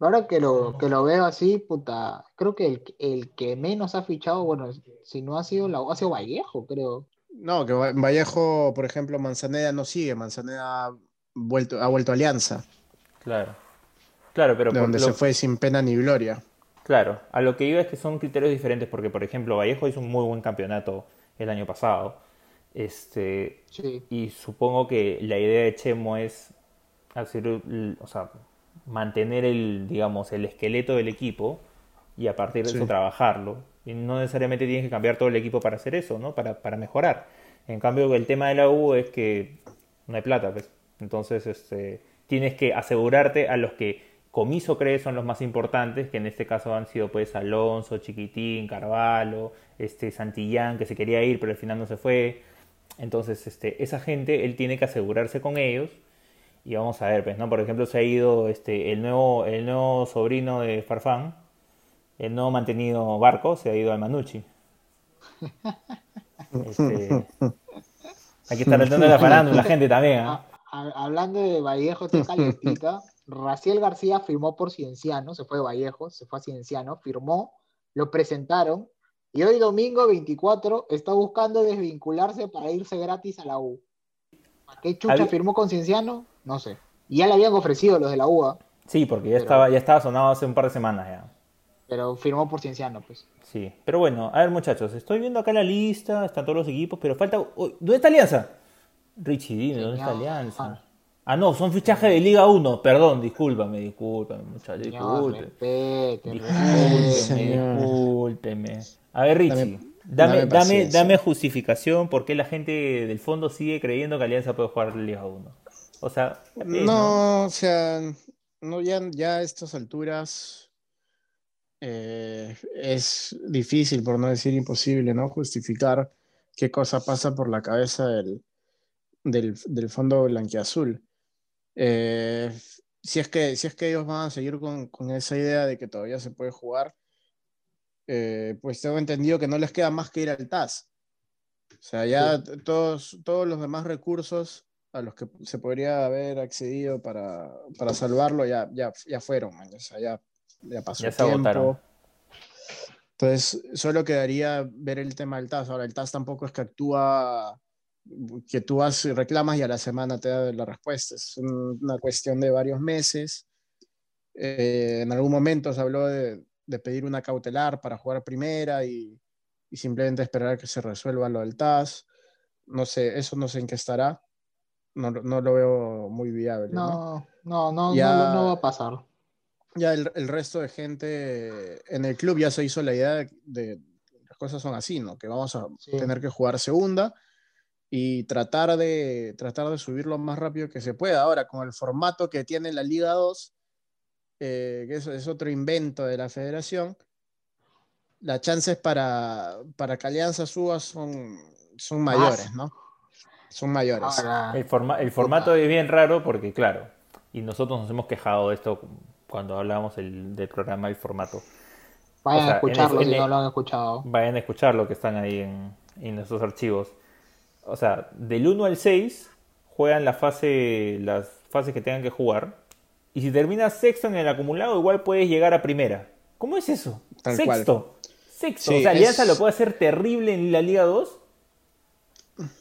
Ahora que lo, que lo veo así, puta, creo que el, el que menos ha fichado, bueno, si no ha sido la ha sido Vallejo, creo. No, que Vallejo, por ejemplo, Manzaneda no sigue, Manzaneda vuelto, ha vuelto a Alianza. Claro. Claro, pero. De donde se fue sin pena ni gloria. Claro, a lo que iba es que son criterios diferentes, porque por ejemplo, Vallejo hizo un muy buen campeonato el año pasado. Este, Y supongo que la idea de Chemo es hacer, o sea, mantener el, digamos, el esqueleto del equipo y a partir de eso trabajarlo. Y no necesariamente tienes que cambiar todo el equipo para hacer eso, ¿no? Para, para mejorar. En cambio, el tema de la U es que no hay plata, pues. Entonces, este, tienes que asegurarte a los que Comiso cree son los más importantes, que en este caso han sido pues Alonso, Chiquitín, Carvalho, este Santillán, que se quería ir pero al final no se fue. Entonces, este, esa gente, él tiene que asegurarse con ellos. Y vamos a ver, pues, ¿no? Por ejemplo, se ha ido este, el, nuevo, el nuevo sobrino de Farfán, el nuevo mantenido Barco, se ha ido al Manucci. Este, hay que estar de la farándula, la gente también. ¿eh? hablando de Vallejo, calientita, Raciel García firmó por Cienciano, se fue de Vallejo, se fue a Cienciano, firmó, lo presentaron y hoy domingo 24 está buscando desvincularse para irse gratis a la U. ¿A qué chucha firmó con Cienciano? No sé. Y ya le habían ofrecido los de la UA. Sí, porque ya, estaba, ya estaba sonado hace un par de semanas ya. Pero firmó por Cienciano, pues. Sí, pero bueno, a ver muchachos, estoy viendo acá la lista, están todos los equipos, pero falta... ¿Dónde está Alianza? Richie, dime, ¿dónde está Alianza? Ah, no, son fichajes de Liga 1. Perdón, discúlpame, discúlpame, muchachos. Discúlpeme. Discúlpeme. A ver, Richie, dame, dame, dame, justificación por qué la gente del fondo sigue creyendo que Alianza puede jugar Liga 1. O sea, no, o sea, no, ya, ya a estas alturas eh, es difícil, por no decir imposible, ¿no? Justificar qué cosa pasa por la cabeza del, del, del fondo blanquiazul. Eh, si, es que, si es que ellos van a seguir con, con esa idea de que todavía se puede jugar, eh, pues tengo entendido que no les queda más que ir al TAS. O sea, ya todos, todos los demás recursos a los que se podría haber accedido para, para salvarlo ya, ya, ya fueron, o sea, ya, ya pasó ya tiempo. Entonces, solo quedaría ver el tema del TAS. Ahora, el TAS tampoco es que actúa que tú vas y reclamas y a la semana te da la respuesta. Es una cuestión de varios meses. Eh, en algún momento se habló de, pedir una cautelar para jugar primera y, simplemente esperar a que se resuelva lo del TAS. No sé, eso no sé en qué estará. No, lo veo muy viable. No, no, no, no, va a pasar. Ya el, resto de gente en el club ya se hizo la idea de, las cosas son así, ¿no? Que vamos a tener que jugar segunda y tratar de, tratar de subir lo más rápido que se pueda. Ahora, con el formato que tiene la Liga 2, eh, que eso es otro invento de la federación, las chances para, para que Alianza suba son, son mayores, ¿no? Son mayores. el, el formato es bien raro porque, claro, y nosotros nos hemos quejado de esto cuando hablábamos del programa, el formato. Vayan a escucharlo si no lo han escuchado. Vayan a escucharlo que están ahí en, en nuestros archivos o sea, del 1 al 6 juegan la fase, las fases que tengan que jugar. Y si terminas sexto en el acumulado, igual puedes llegar a primera. ¿Cómo es eso? sexto. Sexto. o sea, Alianza lo puede hacer terrible en la Liga 2.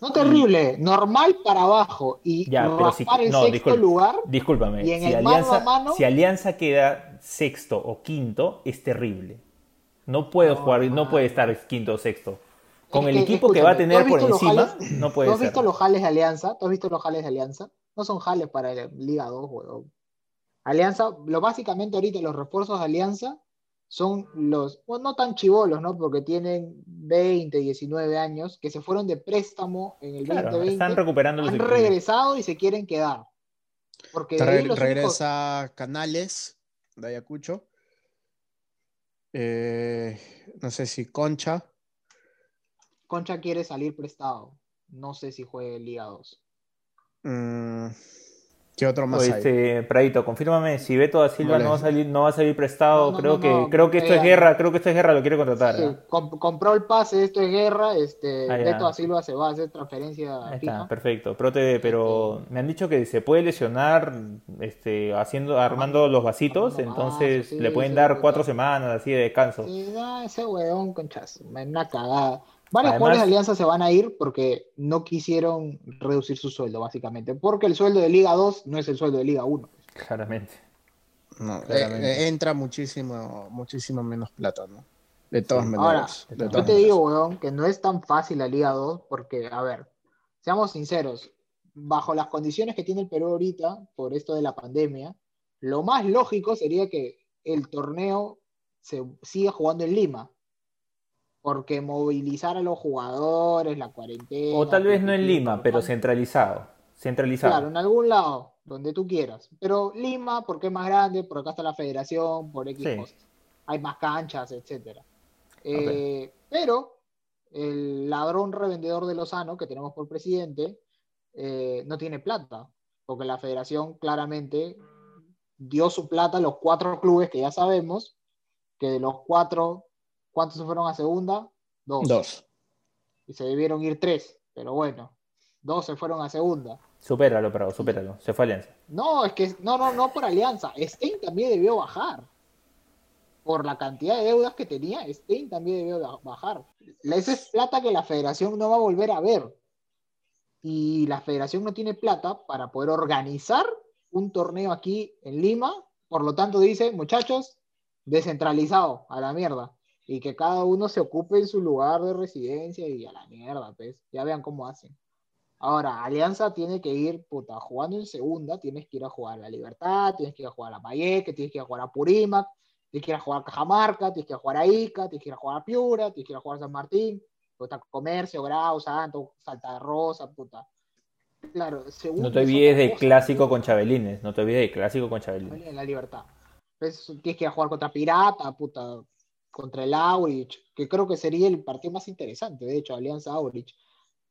No terrible, normal para abajo. Y ya, pero si, en sexto lugar. Discúlpame. si, Alianza, si Alianza queda sexto o quinto, es terrible. No puede jugar, no puede estar quinto o sexto. con Es el que, equipo que va a tener ¿tú por has encima, jales? no ¿Tú puede has ser. visto los jales de Alianza? ¿Tú has visto los jales de Alianza? No son jales para Liga 2, huevón. Alianza, lo básicamente ahorita los refuerzos de Alianza son los, bueno, no tan chivolos, ¿no? Porque tienen 20, 19 años, que se fueron de préstamo en el Claro, 2020, están recuperando los han equipos. regresado y se quieren quedar. Porque re- los únicos- regresa Canales de Ayacucho. Eh, no sé si Concha. Concha quiere salir prestado. No sé si juegue Liga 2. Mm, ¿Qué otro más hay? este, Pradito, confírmame si Beto da Silva Vale. no va a salir, no va a salir prestado. No, no, creo no, que, no, creo que esto es eh, guerra, creo que esto es guerra, lo quiere contratar. Sí, ¿ah? comp- compró el pase, esto es guerra, este, Ah. Beto da Silva se va a hacer transferencia Ahí fija. está, perfecto. Prote, pero me han dicho que se puede lesionar este, haciendo, armando los vasitos, entonces sí, le pueden sí, dar sí, cuatro sí. semanas así de descanso. Sí, no, ese huevón, conchazo, una cagada. Varios Además- jugadores de Alianza se van a ir porque no quisieron reducir su sueldo, básicamente. Porque el sueldo de Liga 2 no es el sueldo de Liga 1. Claramente. No, Claramente. eh, eh, entra muchísimo, muchísimo menos plata, ¿no? De todas Sí. maneras. Ahora, de yo te maneras. digo, weón, que no es tan fácil la Liga 2 porque, a ver, seamos sinceros, bajo las condiciones que tiene el Perú ahorita, por esto de la pandemia, lo más lógico sería que el torneo se siga jugando en Lima. Porque movilizar a los jugadores, la cuarentena. O tal vez no en Lima, pero centralizado. Centralizado. Claro, en algún lado, donde tú quieras. Pero Lima, porque es más grande, por acá está la federación, por X Sí. cosas. Hay más canchas, etcétera. Eh, Pero el ladrón revendedor de Lozano, que tenemos por presidente, eh, no tiene plata, porque la federación claramente dio su plata a los cuatro clubes que ya sabemos, que de los cuatro, ¿cuántos se fueron a segunda? Dos. Dos. Y se debieron ir tres, pero bueno, dos se fueron a segunda. Supéralo, Prado, supéralo. Se fue Alianza. No, es que no, no, no por alianza. Stein también debió bajar. Por la cantidad de deudas que tenía, Stein también debió bajar. Esa es plata que la federación no va a volver a ver. Y la federación no tiene plata para poder organizar un torneo aquí en Lima. Por lo tanto, dice, muchachos, descentralizado, a la mierda. Y que cada uno se ocupe en su lugar de residencia y a la mierda, pues. Ya vean cómo hacen. Ahora, Alianza tiene que ir, puta, jugando en segunda, tienes que ir a jugar a La Libertad, tienes que ir a jugar a Payeque, tienes que ir a jugar a Purímac, tienes que ir a jugar a Cajamarca, tienes que ir a jugar a Ica, tienes que ir a jugar a Piura, tienes que ir a jugar a San Martín, puta, Comercio, Grau, Santo, Salta Rosa, puta. Claro, segunda No te es olvides del clásico con Chabelines. No te olvides del clásico con Chabelines. en la libertad. Pues, tienes que ir a jugar contra Pirata, puta, contra el Aurich, que creo que sería el partido más interesante, de hecho, Alianza Aurich.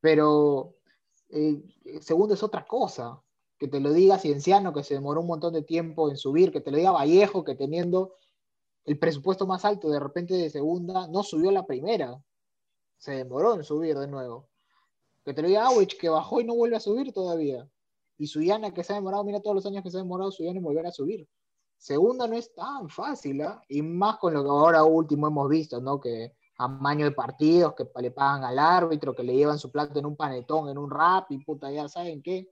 Pero eh, segundo es otra cosa. Que te lo diga Cienciano, que se demoró un montón de tiempo en subir, que te lo diga Vallejo, que teniendo el presupuesto más alto de repente de segunda, no subió la primera. Se demoró en subir de nuevo. Que te lo diga Aurich, que bajó y no vuelve a subir todavía. Y Suyana, que se ha demorado, mira todos los años que se ha demorado Suyana en volver a subir. Segunda no es tan fácil, ¿ah? Y más con lo que ahora último hemos visto, ¿no? Que amaño de partidos, que le pagan al árbitro, que le llevan su plato en un panetón, en un rap, y puta, ya saben qué.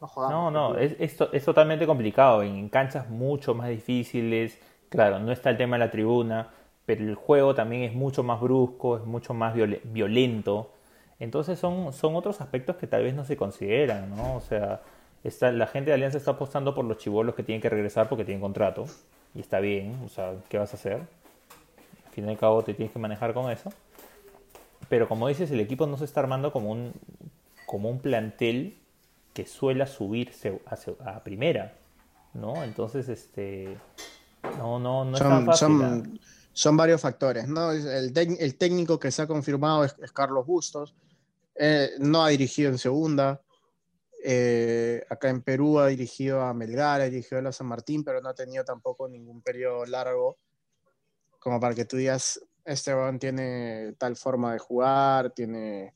No jodamos. No, no, es, es, es totalmente complicado. En canchas mucho más difíciles. Claro, no está el tema de la tribuna, pero el juego también es mucho más brusco, es mucho más viole- violento. Entonces son, son otros aspectos que tal vez no se consideran, ¿no? O sea, está, la gente de Alianza está apostando por los chivolos que tienen que regresar porque tienen contrato. Y está bien, o sea, ¿qué vas a hacer? Al fin y al cabo te tienes que manejar con eso. Pero como dices, el equipo no se está armando como un, como un plantel que suela subirse a, primera, ¿no? Entonces, este, no, no, no es tan Son, fácil. ¿ah? son, son varios factores, ¿no? El, el técnico que se ha confirmado es, es Carlos Bustos. Eh, no ha dirigido en segunda. Eh, acá en Perú ha dirigido a Melgar, ha dirigido a la San Martín, pero no ha tenido tampoco ningún periodo largo como para que tú digas, este weón tiene tal forma de jugar, tiene...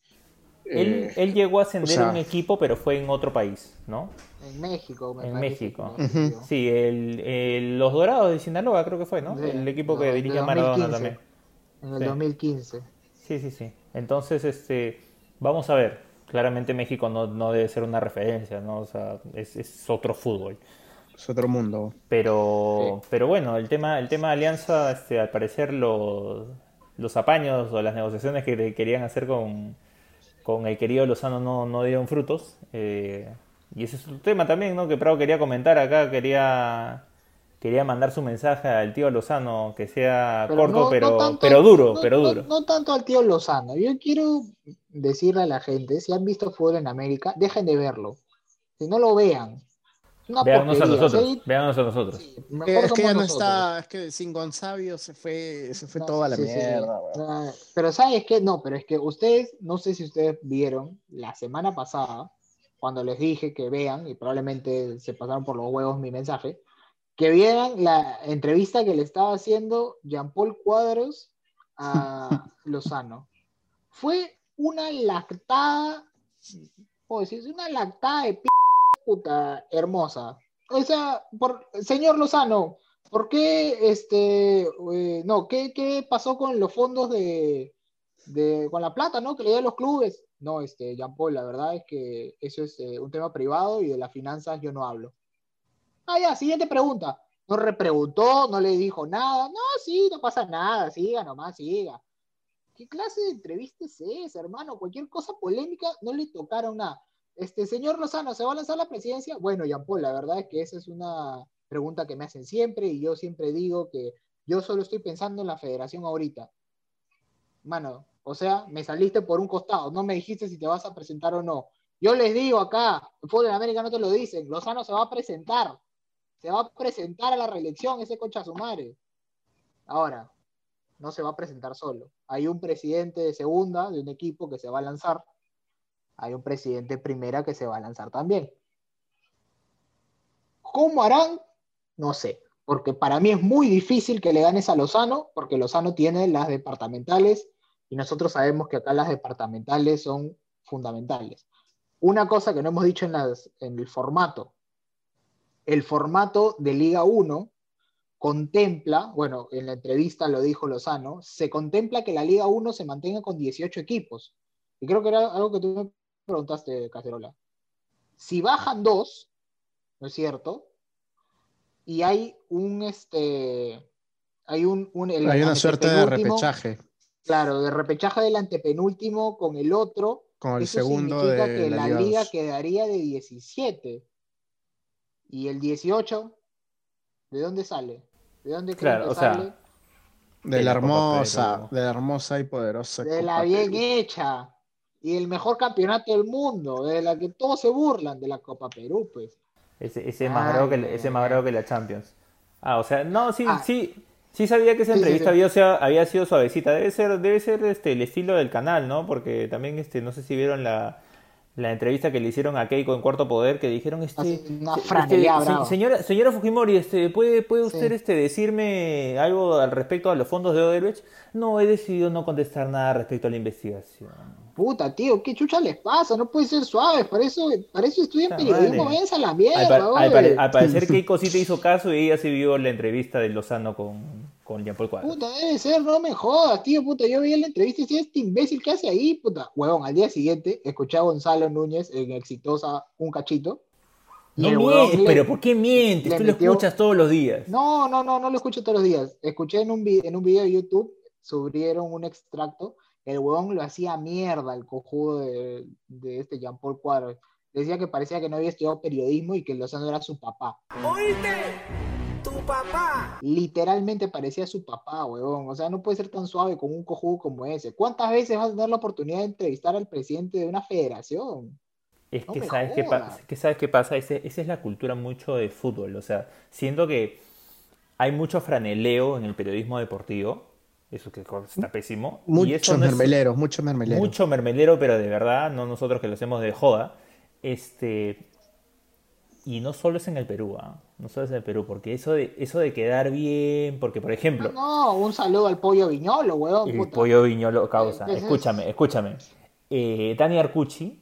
Él, eh, él llegó a ascender o sea- a un equipo, pero fue en otro país, ¿no? En México, me En parece México. que. Sí, el, el- los Dorados de Sinaloa creo que fue, ¿no? Sí, el equipo que de- de dirige a Maradona 2015. también. En el Sí. 2015. Sí, sí, sí. Entonces, este, vamos a ver. Claramente México no, no debe ser una referencia, ¿no? O sea, es, es otro fútbol. es otro mundo. Pero, pero bueno, el tema, el tema de Alianza, este, al parecer los, los apaños o las negociaciones que querían hacer con, con el querido Lozano no, no dieron frutos. Eh, y ese es un tema también, ¿no? Que Prado quería comentar acá, quería quería mandar su mensaje al tío Lozano, que sea corto, pero, pero duro, pero duro. No, tanto al tío Lozano. Yo quiero decirle a la gente, si han visto fútbol en América, dejen de verlo. Si no lo vean. Veámonos a nosotros. Veámonos a nosotros. es que ya no está, es que sin Gonzalo se fue, se fue toda la mierda. Ah, pero sabes que no, pero es que ustedes, no sé si ustedes vieron la semana pasada, cuando les dije que vean, y probablemente se pasaron por los huevos mi mensaje, que vieran la entrevista que le estaba haciendo Jean-Paul Cuadros a Lozano. Fue una lactada, puedo decir, una lactada de p puta hermosa. O sea, por, señor Lozano, ¿por qué este, eh, no, ¿qué, ¿qué, pasó con los fondos de, de, con la plata, no? Que le a los clubes. No, este, Jean Paul, la verdad es que eso es eh, un tema privado y de las finanzas yo no hablo. Ah, ya, siguiente pregunta. No repreguntó, no le dijo nada. No, sí, no pasa nada, siga nomás, siga. ¿Qué clase de entrevista es esa, hermano? Cualquier cosa polémica no le tocaron nada. Este señor Lozano, ¿se va a lanzar la presidencia? Bueno, Jean Paul, la verdad es que esa es una pregunta que me hacen siempre y yo siempre digo que yo solo estoy pensando en la federación ahorita. Mano, o sea, me saliste por un costado, no me dijiste si te vas a presentar o no. Yo les digo acá, el fútbol en América no te lo dicen, Lozano se va a presentar se va a presentar a la reelección ese concha su madre. Ahora, no se va a presentar solo. Hay un presidente de segunda de un equipo que se va a lanzar. Hay un presidente de primera que se va a lanzar también. ¿Cómo harán? No sé, porque para mí es muy difícil que le ganes a Lozano, porque Lozano tiene las departamentales y nosotros sabemos que acá las departamentales son fundamentales. Una cosa que no hemos dicho en el formato, el formato de Liga 1 contempla, bueno, en la entrevista lo dijo Lozano, se contempla que la Liga 1 se mantenga con 18 equipos. Y creo que era algo que tú me preguntaste, Cacerola. Si bajan dos, ¿no es cierto? Y hay un, este, hay un... hay una suerte de repechaje. Claro, de repechaje del antepenúltimo con el otro. Con el segundo significa que la, liga quedaría de 17. ¿Y el 18? ¿De dónde sale? ¿De dónde claro, o sale? de la hermosa, de la hermosa y poderosa. De la bien hecha. Y el mejor campeonato del mundo, de la que todos se burlan de la Copa Perú, pues. Ese, ese es más grave que, ese más que la Champions. Ah, o sea, no, sí, ah. sí, sí sabía que esa entrevista Había, había, sido suavecita. Debe ser, debe ser este el estilo del canal, ¿no? Porque también este, no sé si vieron la, la entrevista que le hicieron a Keiko en Cuarto Poder, que dijeron, este, este señora, señora Fujimori, este, ¿puede, puede usted este, decirme algo al respecto a los fondos de Odebrecht? No, he decidido no contestar nada respecto a la investigación. Puta, tío, ¿qué chucha les pasa? No puede ser suave, para eso, para eso estudian periodismo, váyanse a la mierda. Al, parecer Keiko sí te hizo caso y ella sí vio la entrevista de Lozano con, con Jean Paul Puta, debe ser, no me jodas, tío, puta, yo vi la entrevista y decía, este imbécil, ¿qué hace ahí? Puta, huevón, al día siguiente escuché a Gonzalo Núñez en Exitosa un cachito. No mientes, pero ¿por qué mientes? Tú lo escuchas todos los días. No, no, no, no lo escucho todos los días. Escuché en un, en un video de YouTube, subieron un extracto el huevón lo hacía mierda, el cojudo de, este Jean Paul Cuadro. Decía que parecía que no había estudiado periodismo y que Lozano era su papá. ¿Oíste? ¡Tu papá! Literalmente parecía su papá, huevón. O sea, no puede ser tan suave con un cojudo como ese. ¿Cuántas veces vas a tener la oportunidad de entrevistar al presidente de una federación? Es que, ¿sabes qué, que sabes qué pasa, esa es la cultura mucho de fútbol. O sea, siento que hay mucho franeleo en el periodismo deportivo eso que está pésimo. Mucho mermelero, mucho mermelero. Mucho mermelero, pero de verdad, no nosotros que lo hacemos de joda. Este, y no solo es en el Perú, ¿ah? no solo es en el Perú, porque eso de, eso de quedar bien, porque por ejemplo... No, un saludo al pollo viñolo, weón. El pollo viñolo causa. escúchame, escúchame. Eh, Dani Arcucci,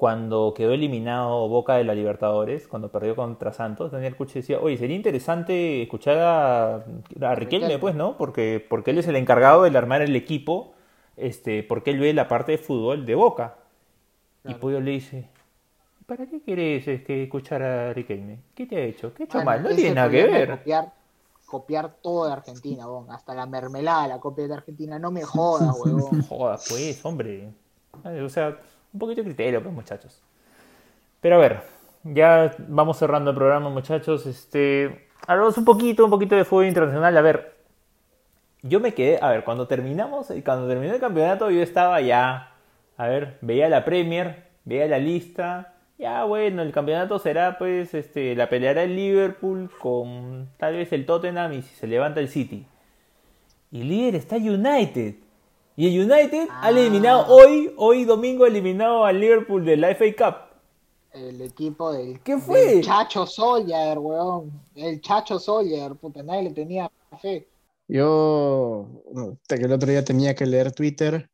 cuando quedó eliminado Boca de la Libertadores, cuando perdió contra Santos, Daniel Cuchi decía, oye, sería interesante escuchar a, a Riquelme, pues, ¿no? Porque, porque él es el encargado de armar el equipo, este, porque él ve la parte de fútbol de Boca. Y Pollo le dice, ¿para qué quieres este, escuchar a Riquelme? ¿Qué te ha hecho? ¿Qué ha hecho mal? No tiene nada que ver. copiar todo de Argentina, weón. Hasta la mermelada la copia de Argentina. No me jodas, weón. Joda, pues, hombre. O sea, un poquito de criterio, pues, muchachos. Pero a ver, ya vamos cerrando el programa, muchachos. Este, hablamos un poquito, un poquito de fútbol internacional. A ver, yo me quedé, a ver, cuando terminamos, cuando terminó el campeonato, yo estaba ya, a ver, veía la Premier, veía la lista. Ya, bueno, el campeonato será, pues, este, la peleará el Liverpool con tal vez el Tottenham y si se levanta el City. Y líder está United. Y el United ha Ah. eliminado hoy, hoy domingo, ha eliminado al Liverpool de la FA Cup. El equipo del, ¿Qué fue? del Chacho Soldier, weón. El Chacho Soldier, puta, nadie le tenía fe. Yo, hasta que el otro día tenía que leer Twitter,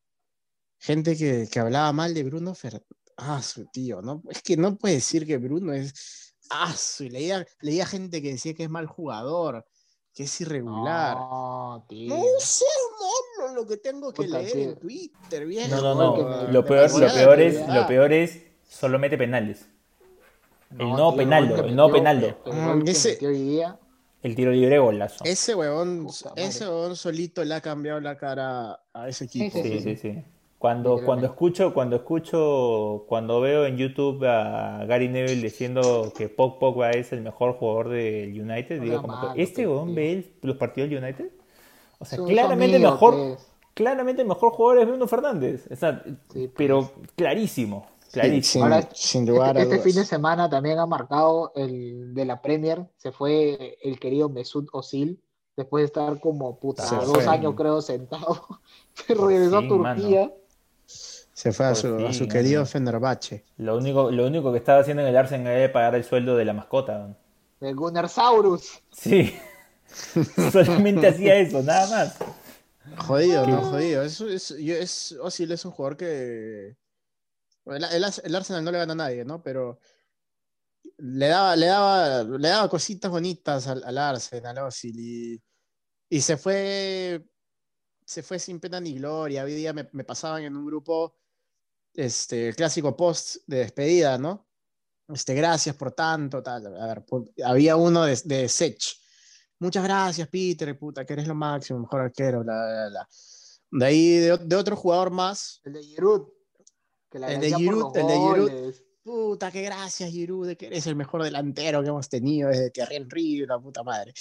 gente que, que hablaba mal de Bruno Fer... Ah, su tío, ¿no? Es que no puede decir que Bruno es... Ah, su... y leía, leía gente que decía que es mal jugador, que es irregular. No, tío. No sé, lo que tengo que Puta, leer en Twitter, viejo. No, no, no. Lo peor, lo peor es, lo peor es, solo mete penales. El No, nuevo tío, penaldo, el nuevo metió- penaldo. el Mm, ese- metió hoy día, El tiro libre golazo. Ese huevón, ese huevón solito le ha cambiado la cara a ese equipo. sí, Sí, sí, sí. Cuando, cuando escucho, cuando escucho, cuando veo en YouTube a Gary Neville diciendo que Pog Pogba es el mejor jugador del United, No digo como que este weón ve el- los partidos del United. O sea, claramente el amigo, mejor, pues. claramente el mejor jugador es Bruno Fernández. O sea, Sí, pero clarísimo, Sí, clarísimo. sin, Ahora, sin lugar a Este, este fin de semana también ha marcado el de la Premier. Se fue el querido Mesut Özil después de estar como puta Se dos fue. años creo sentado. Se regresó Sí, a Turquía. Se fue a su, a fin, su querido mano. Fenerbahce. Lo único, lo único que estaba haciendo en el Arsenal era pagar el sueldo de la mascota. El Gunnar Saurus. Sí, solamente hacía eso, nada más. Jodido, no, jodido. Es, es, yo- es, Ozil es un jugador que. El, el, el Arsenal no le gana a nadie, ¿no? Pero le daba, le daba, le daba cositas bonitas al, al Arsenal, Ozil. Y, y se fue. Se fue sin pena ni gloria. Hoy día me, me pasaban en un grupo este, el clásico post de despedida, ¿no? Este, gracias por tanto, tal. A ver, había uno de, de Sech. Muchas gracias, Peter, puta, que eres lo máximo, mejor arquero, bla, bla, bla. De ahí, de, de otro jugador más, El de Giroud. Que la El de Giroud, el de Giroud. puta, que gracias, Giroud, de que eres el mejor delantero que hemos tenido desde Thierry Henry, la puta madre.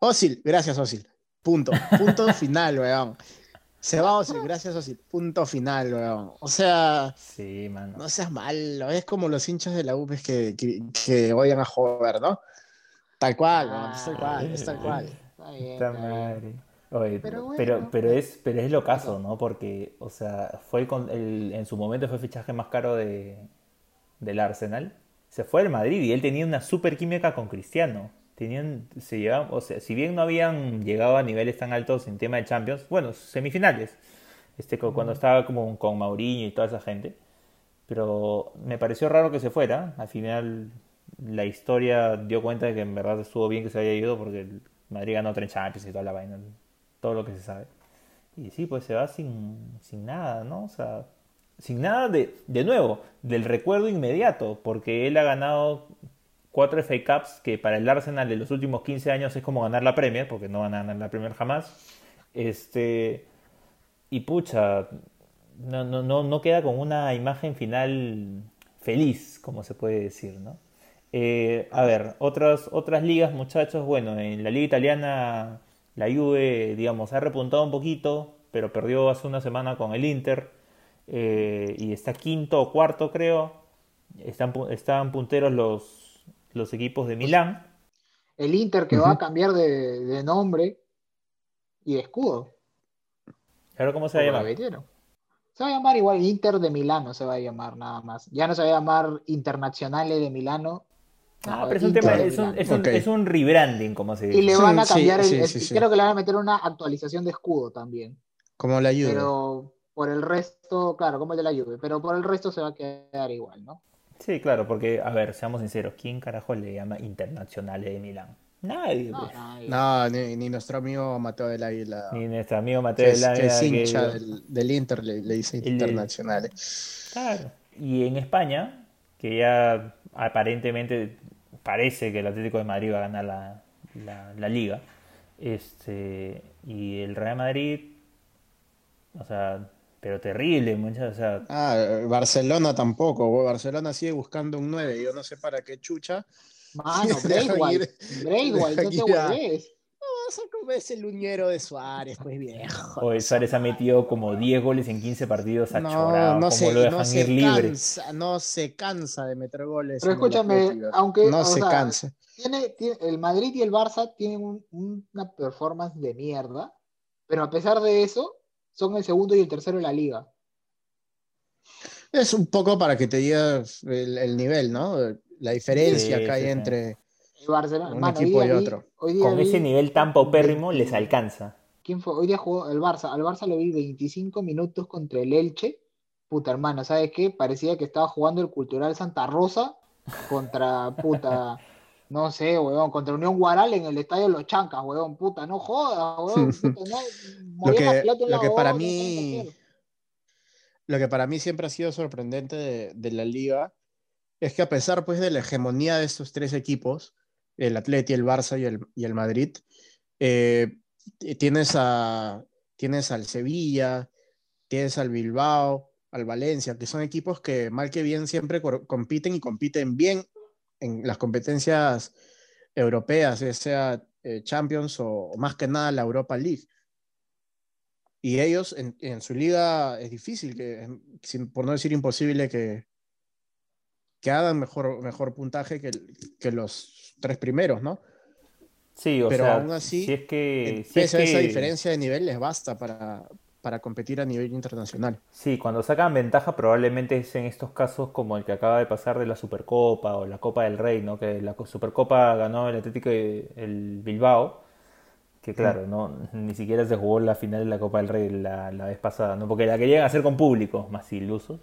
Osil, gracias, Osil. Punto. Punto final, weón. Se va Osil, gracias, Osil. Punto final, weón. O sea, Sí, mano. no seas malo. Es como los hinchas de la UP que, que, que odian a Jover, ¿no? Tal cual, es tal cual, es tal cual. Está bien, está madre. Oye, Pero pero, bueno. pero, es, pero es lo caso, ¿no? Porque, o sea, fue con el, en su momento fue el fichaje más caro de, del Arsenal. Se fue al Madrid y él tenía una super química con Cristiano. Tenían, se llevaban, o sea, si bien no habían llegado a niveles tan altos en tema de Champions, bueno, semifinales, este, cu- cuando estaba como con Mourinho y toda esa gente, pero me pareció raro que se fuera. Al final la historia dio cuenta de que en verdad estuvo bien que se haya ido porque Madrid ganó tres Champions y toda la vaina, todo lo que se sabe. Y sí, pues se va sin, sin nada, ¿no? O sea, sin nada de, de nuevo, del recuerdo inmediato, porque él ha ganado cuatro FA Cups, que para el Arsenal de los últimos 15 años es como ganar la Premier, porque no van a ganar la Premier jamás. Este, y pucha, no, no, no, no queda con una imagen final feliz, como se puede decir, ¿no? Eh, a ver, otras, otras ligas, muchachos, bueno, en la liga italiana la Juve, digamos, ha repuntado un poquito, pero perdió hace una semana con el Inter eh, y está quinto o cuarto, creo. Están, pu- están punteros los, los equipos de Milán. El Inter que va a cambiar de, de nombre y de escudo. ¿Ahora cómo se va a llamar? Se va a llamar igual Inter de Milano, se va a llamar nada más. Ya no se va a llamar Internazionale de Milano. Ah, no, pero es un tema, es un, es es rebranding, como se Y dice. le Sí, van a sí, cambiar el, sí, el- sí, sí. creo que le van a meter una actualización de escudo también. Como la Juve. Pero por el resto, claro, como el de la Juve, pero por el resto se va a quedar igual, ¿no? Sí, claro, porque, a ver, seamos sinceros, ¿quién carajo le llama Internacionales de Milán? Nadie, No, pues. y- No, ni, ni nuestro amigo Mateo del Águila, Ni nuestro amigo Mateo que es, del que es Águila, que- hincha del, del Inter, le, le dice internacionales. Claro. Y en España, que ya aparentemente parece que el Atlético de Madrid va a ganar la, la, la liga. Este, y el Real Madrid, o sea, pero terrible, muchachos. O sea, Ah, Barcelona tampoco. Barcelona sigue buscando un 9. Yo no sé para qué chucha. Mano, Braithwaite, Braithwaite, no te hueves. Vas a comerse el uñero de Suárez, pues viejo. hoy Suárez ha metido como 10 goles en 15 partidos, ha No, chorado, no como se, lo no se ir libre. cansa, no se cansa de meter goles. Pero escúchame, aunque, no se sea, cansa. Tiene, tiene- el Madrid y el Barça tienen un- un- una performance de mierda, pero a pesar de eso, son el segundo y el tercero de la liga. Es un poco para que te digas el, el nivel, ¿no? La diferencia Sí, que hay sí, sí. El Barcelona, Un mano, hoy equipo día y otro. hoy día Con vi- ese nivel tan paupérrimo les alcanza. ¿Quién fue? Hoy día jugó el Barça. Al Barça lo vi 25 minutos contra el Elche. Puta hermano, ¿sabes qué? Parecía que estaba jugando el Cultural Santa Rosa contra puta, no sé, weón, contra Unión Guaral en el estadio Los Chancas, weón, puta, no jodas, weón, puta, no, la que- lo lado que para mí- no lo que para mí siempre ha sido sorprendente de, de la liga es que a pesar pues de la hegemonía de estos tres equipos, el Atleti, el Barça y el, y el Madrid, eh, tienes, a, tienes al Sevilla, tienes al Bilbao, al Valencia, que son equipos que mal que bien siempre compiten y compiten bien en las competencias europeas, ya sea eh, Champions o, o más que nada la Europa League. Y ellos en, en su liga es difícil, que, sin- por no decir imposible, que, que hagan mejor, mejor puntaje que, que los tres primeros, ¿no? Sí, o Pero sea, aún así, si es que, si Pese es a esa diferencia de nivel, les basta para, para competir a nivel internacional. Sí, cuando sacan ventaja probablemente es en estos casos como el que acaba de pasar de la Supercopa o la Copa del Rey, ¿no? Que la co- Supercopa ganó el Atlético y el Bilbao, que claro, no, ni siquiera se jugó la final de la Copa del Rey la, la vez pasada, ¿no? Porque la querían hacer con público, más ilusos.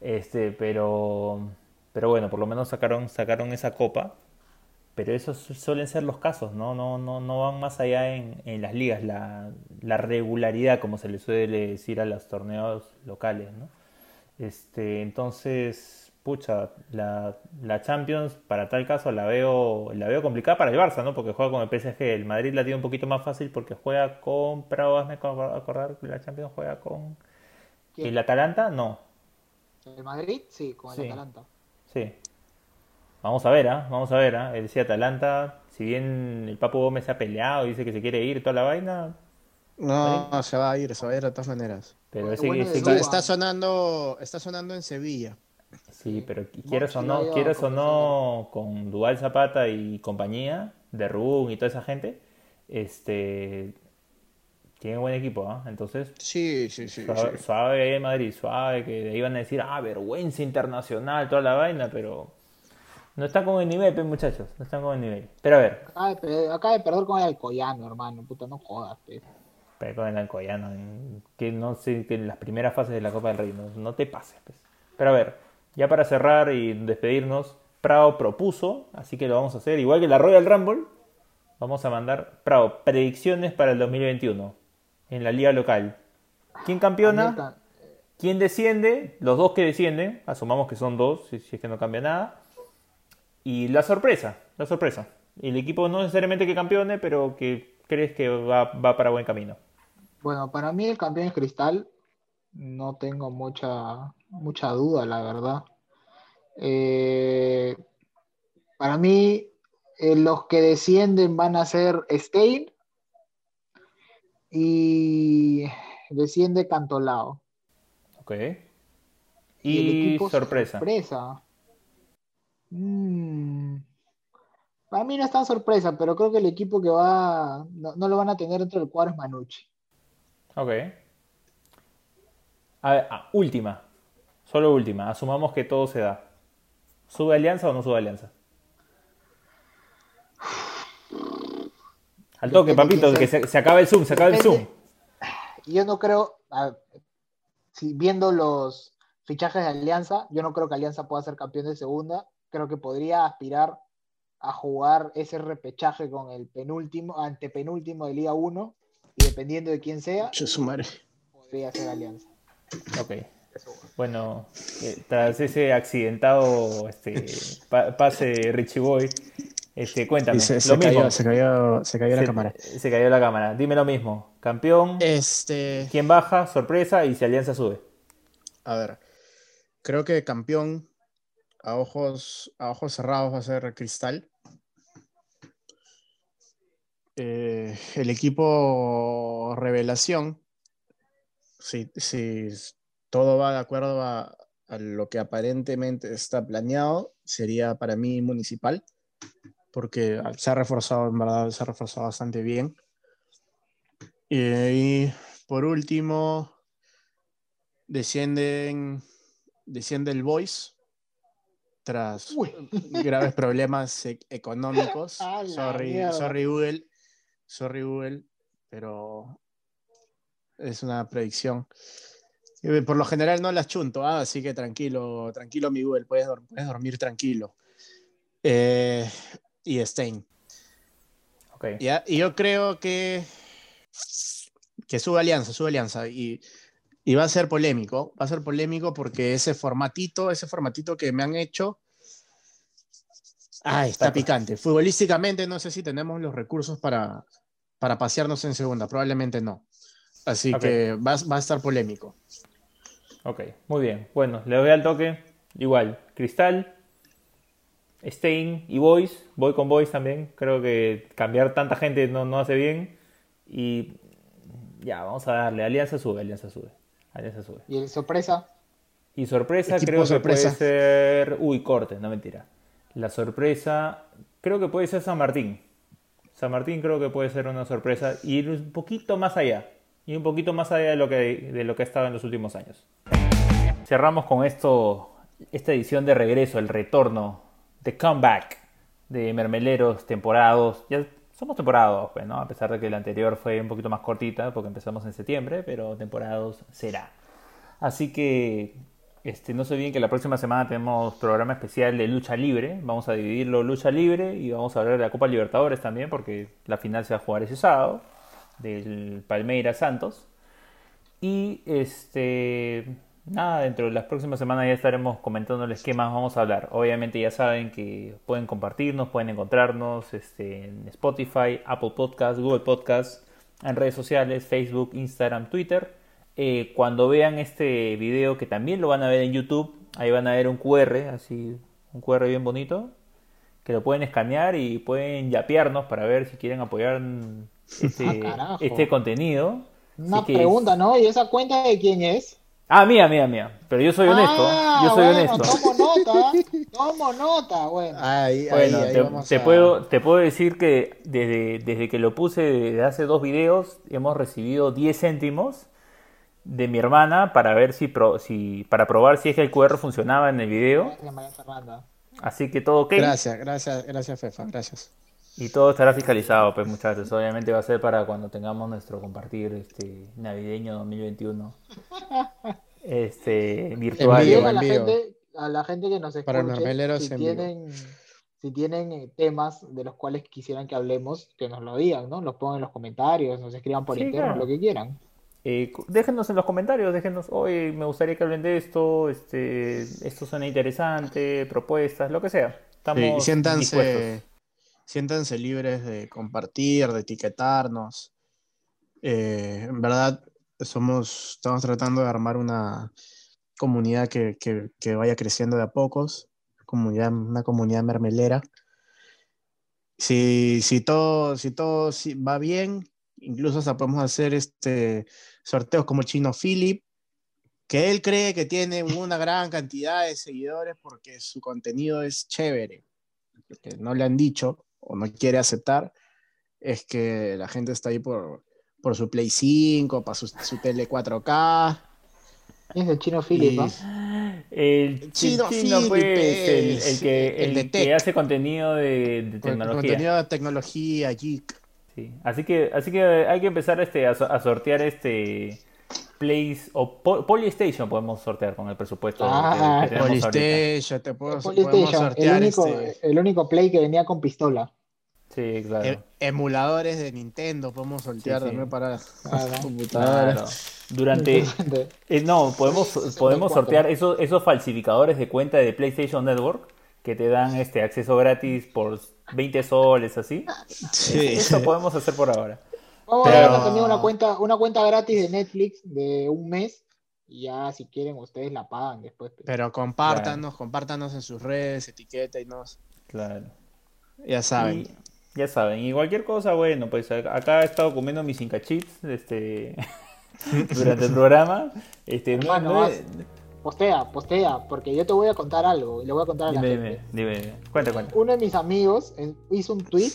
Este, pero, pero bueno, por lo menos sacaron, sacaron esa copa. Pero esos su- suelen ser los casos, ¿no? No, no, no van más allá en, en las ligas, la, la regularidad, como se le suele decir a los torneos locales, ¿no? Este, entonces, pucha, la, la Champions para tal caso la veo, la veo complicada para el Barça, ¿no? Porque juega con el PSG. El Madrid la tiene un poquito más fácil porque juega con, pero hazme acor- acordar que la Champions juega con... ¿Quién? ¿El Atalanta? No, ¿El Madrid? Sí, con el Sí. Atalanta. Sí. Vamos a ver, ¿ah? Vamos a ver, ¿ah? Él decía Atalanta, si bien el Papu Gómez se ha peleado y dice que se quiere ir, toda la vaina, No, se va a ir, se va a ir de todas maneras. pero ese, bueno ese Está, está sonando, está sonando en Sevilla. Sí, pero qui- quieras o no, quieras o no, con Dual Zapata y compañía, de Rubun y toda esa gente, este, tienen buen equipo, ¿ah? Entonces, Sí, sí, sí. suave, sí. suave ahí en Madrid, suave, que de ahí van a decir, ah, vergüenza internacional, toda la vaina, pero no están con el nivel, pues, muchachos, no están con el nivel. Pero a ver, Acaba de, pe- acaba de perder con el Alcoyano, hermano, puta, no jodas, pe. pero con el Alcoyano, en- que no sé, que en las primeras fases de la Copa del Rey, no, no te pases, pues. Pero a ver, ya para cerrar y despedirnos, Prado propuso, así que lo vamos a hacer, igual que la Royal Rumble, vamos a mandar, Prado, predicciones para el 2021 en la liga local. ¿Quién campeona? ¿Quién desciende? Los dos que descienden, asumamos que son dos, si, si es que no cambia nada. Y la sorpresa, la sorpresa. El equipo no necesariamente que campeone, pero que crees que va, va para buen camino. Bueno, para mí el campeón es Cristal. No tengo mucha, mucha duda, la verdad. Eh, para mí, eh, los que descienden van a ser Stein y desciende Cantolao. Ok. Y el Y equipo sorpresa. sorpresa. Mm. Para mí no es tan sorpresa, pero creo que el equipo que va, no, no lo van a tener dentro del cuadro es Manucci. Ok. A ver, ah, última. Solo última. Asumamos que todo se da. ¿Sube Alianza o no sube Alianza? Al toque, papito, que se, se acaba el zoom, se acaba el zoom. Yo no creo, a- si viendo los fichajes de Alianza, yo no creo que Alianza pueda ser campeón de segunda. Creo que podría aspirar a jugar ese repechaje con el penúltimo, antepenúltimo de Liga 1, y dependiendo de quién sea, Che, su madre. podría ser Alianza. Ok. Bueno, eh, tras ese accidentado este, pa- pase Richie Boy, Este, cuéntame. Se, lo se mismo. cayó, se cayó, se cayó la cámara. Se cayó la cámara. Dime lo mismo. Campeón, Este, ¿quién baja? Sorpresa y si Alianza sube. a ver, creo que campeón a ojos, a ojos cerrados va a ser Cristal. Eh, el equipo Revelación, si, si todo va de acuerdo a, a lo que aparentemente está planeado, sería para mí Municipal, porque se ha reforzado, en verdad, se ha reforzado bastante bien. Y, por último, descienden, desciende el Boys tras Uy. graves problemas e- económicos. Sorry, mierda. sorry Google, sorry Google, pero es una predicción. Y Por lo general no las chunto, ah, así que tranquilo, tranquilo mi Google, puedes, dor- puedes dormir tranquilo. Eh, y Stein. Ok. Ya, y yo creo que, que sube Alianza, sube Alianza. Y, y va a ser polémico, va a ser polémico porque ese formatito, ese formatito que me han hecho, ay, está picante. Futbolísticamente no sé si tenemos los recursos para, para pasearnos en segunda, probablemente no. Así que va, va a estar polémico. Ok, muy bien. Bueno, le doy al toque. Igual, Cristal, Stein y Boys. Voy con Boys también. Creo que cambiar tanta gente no, no hace bien. Y ya, vamos a darle. Alianza sube, Alianza sube. Alianza sube. Y el sorpresa, Y sorpresa, Equipo creo sorpresa. que puede ser. Uy, corte, no mentira. La sorpresa, creo que puede ser San Martín. San Martín creo que puede ser una sorpresa. Y ir un poquito más allá. Y un poquito más allá de lo que, de lo que ha estado en los últimos años. Cerramos con esto, esta edición de regreso, el retorno, de comeback de Mermeleros, temporados. Ya somos temporados, pues, ¿no? A pesar de que la anterior fue un poquito más cortita porque empezamos en septiembre, pero temporados será. Así que este, no se olviden que la próxima semana tenemos programa especial de lucha libre. Vamos a dividirlo lucha libre y vamos a hablar de la Copa Libertadores también porque la final se va a jugar ese sábado del Palmeiras Santos. Y este nada, dentro de las próximas semanas ya estaremos comentándoles qué más vamos a hablar. Obviamente ya saben que pueden compartirnos, pueden encontrarnos este, en Spotify, Apple Podcasts, Google Podcasts, en redes sociales, Facebook, Instagram, Twitter. Eh, cuando vean este video, que también lo van a ver en YouTube, ahí van a ver un QR, así, un QR bien bonito, que lo pueden escanear y pueden yapearnos para ver si quieren apoyar este, Ah, carajo. este contenido. una Así pregunta, ¿no? ¿Y esa cuenta de quién es? Ah, mía, mía, mía. Pero yo soy honesto. Ah, yo soy bueno, honesto. Tomo nota, tomo nota, bueno. Ahí, Bueno, ahí, ahí te, vamos te a- puedo, te puedo decir que desde, desde que lo puse desde hace dos videos hemos recibido 10 céntimos de mi hermana para ver si, pro- si para probar si es que el QR funcionaba en el video. Gracias, María Fernanda. Así que todo ok. Gracias, gracias, gracias, Fefa, gracias. Y todo estará fiscalizado, pues muchachos. Obviamente va a ser para cuando tengamos nuestro compartir este navideño 2021. Este virtual. En vivo, Bien a la gente, a la gente que nos Para escuche, mermeleros si en vivo. tienen, si tienen eh, temas de los cuales quisieran que hablemos, que nos lo digan, ¿no? Los pongan en los comentarios, nos escriban por Sí, interno, claro. lo que quieran. Eh, déjenos en los comentarios, déjenos, hoy me gustaría que hablen de esto, este, esto suena interesante, propuestas, lo que sea. Sí, Estamos siéntanse, dispuestos. Siéntanse libres de compartir, de etiquetarnos. Eh, en verdad, estamos tratando de armar una comunidad que, vaya creciendo de a pocos, una comunidad mermelera. Si, si todo, si todo va bien, incluso hasta podemos hacer este, sorteos como el chino Philip, que él cree que tiene una gran cantidad de seguidores porque su contenido es chévere. No le han dicho o no quiere aceptar es que la gente está ahí por, por su Play 5, para su, su tele 4K. ¿Quién es el chino Philip? y- ah? El chino chino, Philip, pues, el, que, el que hace contenido de, tecnología. contenido de tecnología, geek. Sí. Así que, así que hay que empezar este, a sortear este Place o Po- Polystation podemos sortear con el presupuesto Ah, que, que tenemos ahorita. Polystation, te puedo, PlayStation, el sortear único, este, el único play que venía con pistola. Sí, claro. e- emuladores de Nintendo, podemos sortear Sí, sí. también para Claro. computadoras. Claro. Durante, eh, no, podemos, podemos sortear esos, esos falsificadores de cuenta de PlayStation Network que te dan este acceso gratis por 20 soles, así. Sí. Eso podemos hacer por ahora. Vamos a Pero- una cuenta, una cuenta gratis de Netflix de un mes. Y ya si quieren ustedes la pagan después. pero- Pero compártanos, compártanos en sus redes, etiquétenos. Claro. Ya saben. Y ya saben, y cualquier cosa, bueno, pues acá he estado comiendo mis Inca Chips este, durante el programa. Este, no- Hermano, no vas- he- Postea, postea, porque yo te voy a contar algo y le voy a contar a la dime, gente. dime, dime. Cuenta, cuenta. Uno de mis amigos hizo un tweet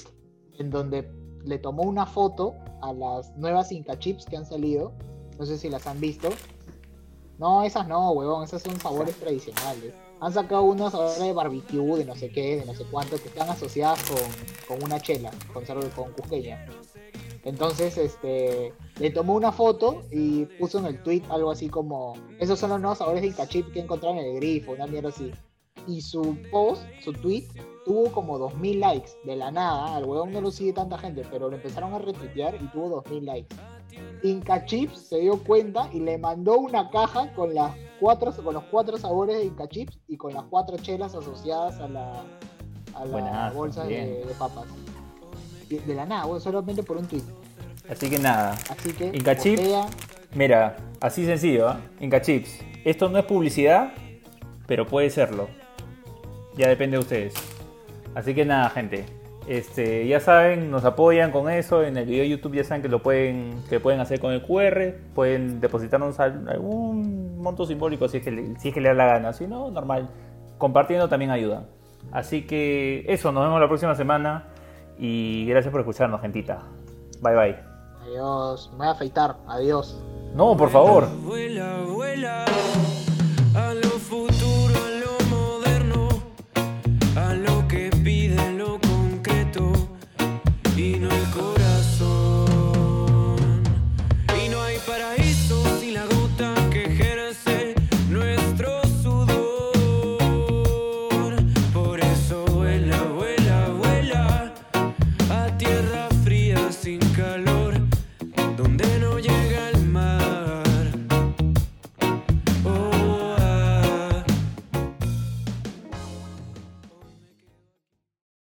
en donde le tomó una foto a las nuevas Inca Chips que han salido. No sé si las han visto. No, esas no, huevón, esas son sabores tradicionales. Han sacado unas ahora de barbecue, de no sé qué, de no sé cuánto, que están asociadas con, con una chela, con, con cusqueña. Entonces, este, le tomó una foto y puso en el tweet algo así como, esos son los nuevos sabores de Inca Chip que encontraron en el grifo, una mierda así. Y su post, su tweet, tuvo como 2000 likes de la nada. Al huevón no lo sigue tanta gente, pero lo empezaron a retuitear y tuvo 2000 likes. Inca Chips se dio cuenta y le mandó una caja con las cuatro con los cuatro sabores de Inca Chips y con las cuatro chelas asociadas a la, a la Buenazo, bolsa de, papas. De, de la nada, huevón, solamente por un tweet. Así que nada, Así que Inca Chips. mira, así sencillo, ¿ah? Inca Chips. Esto no es publicidad, pero puede serlo. Ya depende de ustedes. Así que nada, gente. Este, ya saben, nos apoyan con eso. En el video de YouTube ya saben que lo pueden, que pueden hacer con el QR. Pueden depositarnos al- algún monto simbólico si es, que le, si es que le da la gana. Si no, normal. Compartiendo también ayuda. Así que eso, nos vemos la próxima semana. Y gracias por escucharnos, gentita. Bye bye. adiós, me voy a afeitar, adiós. No, por favor. Vuela, vuela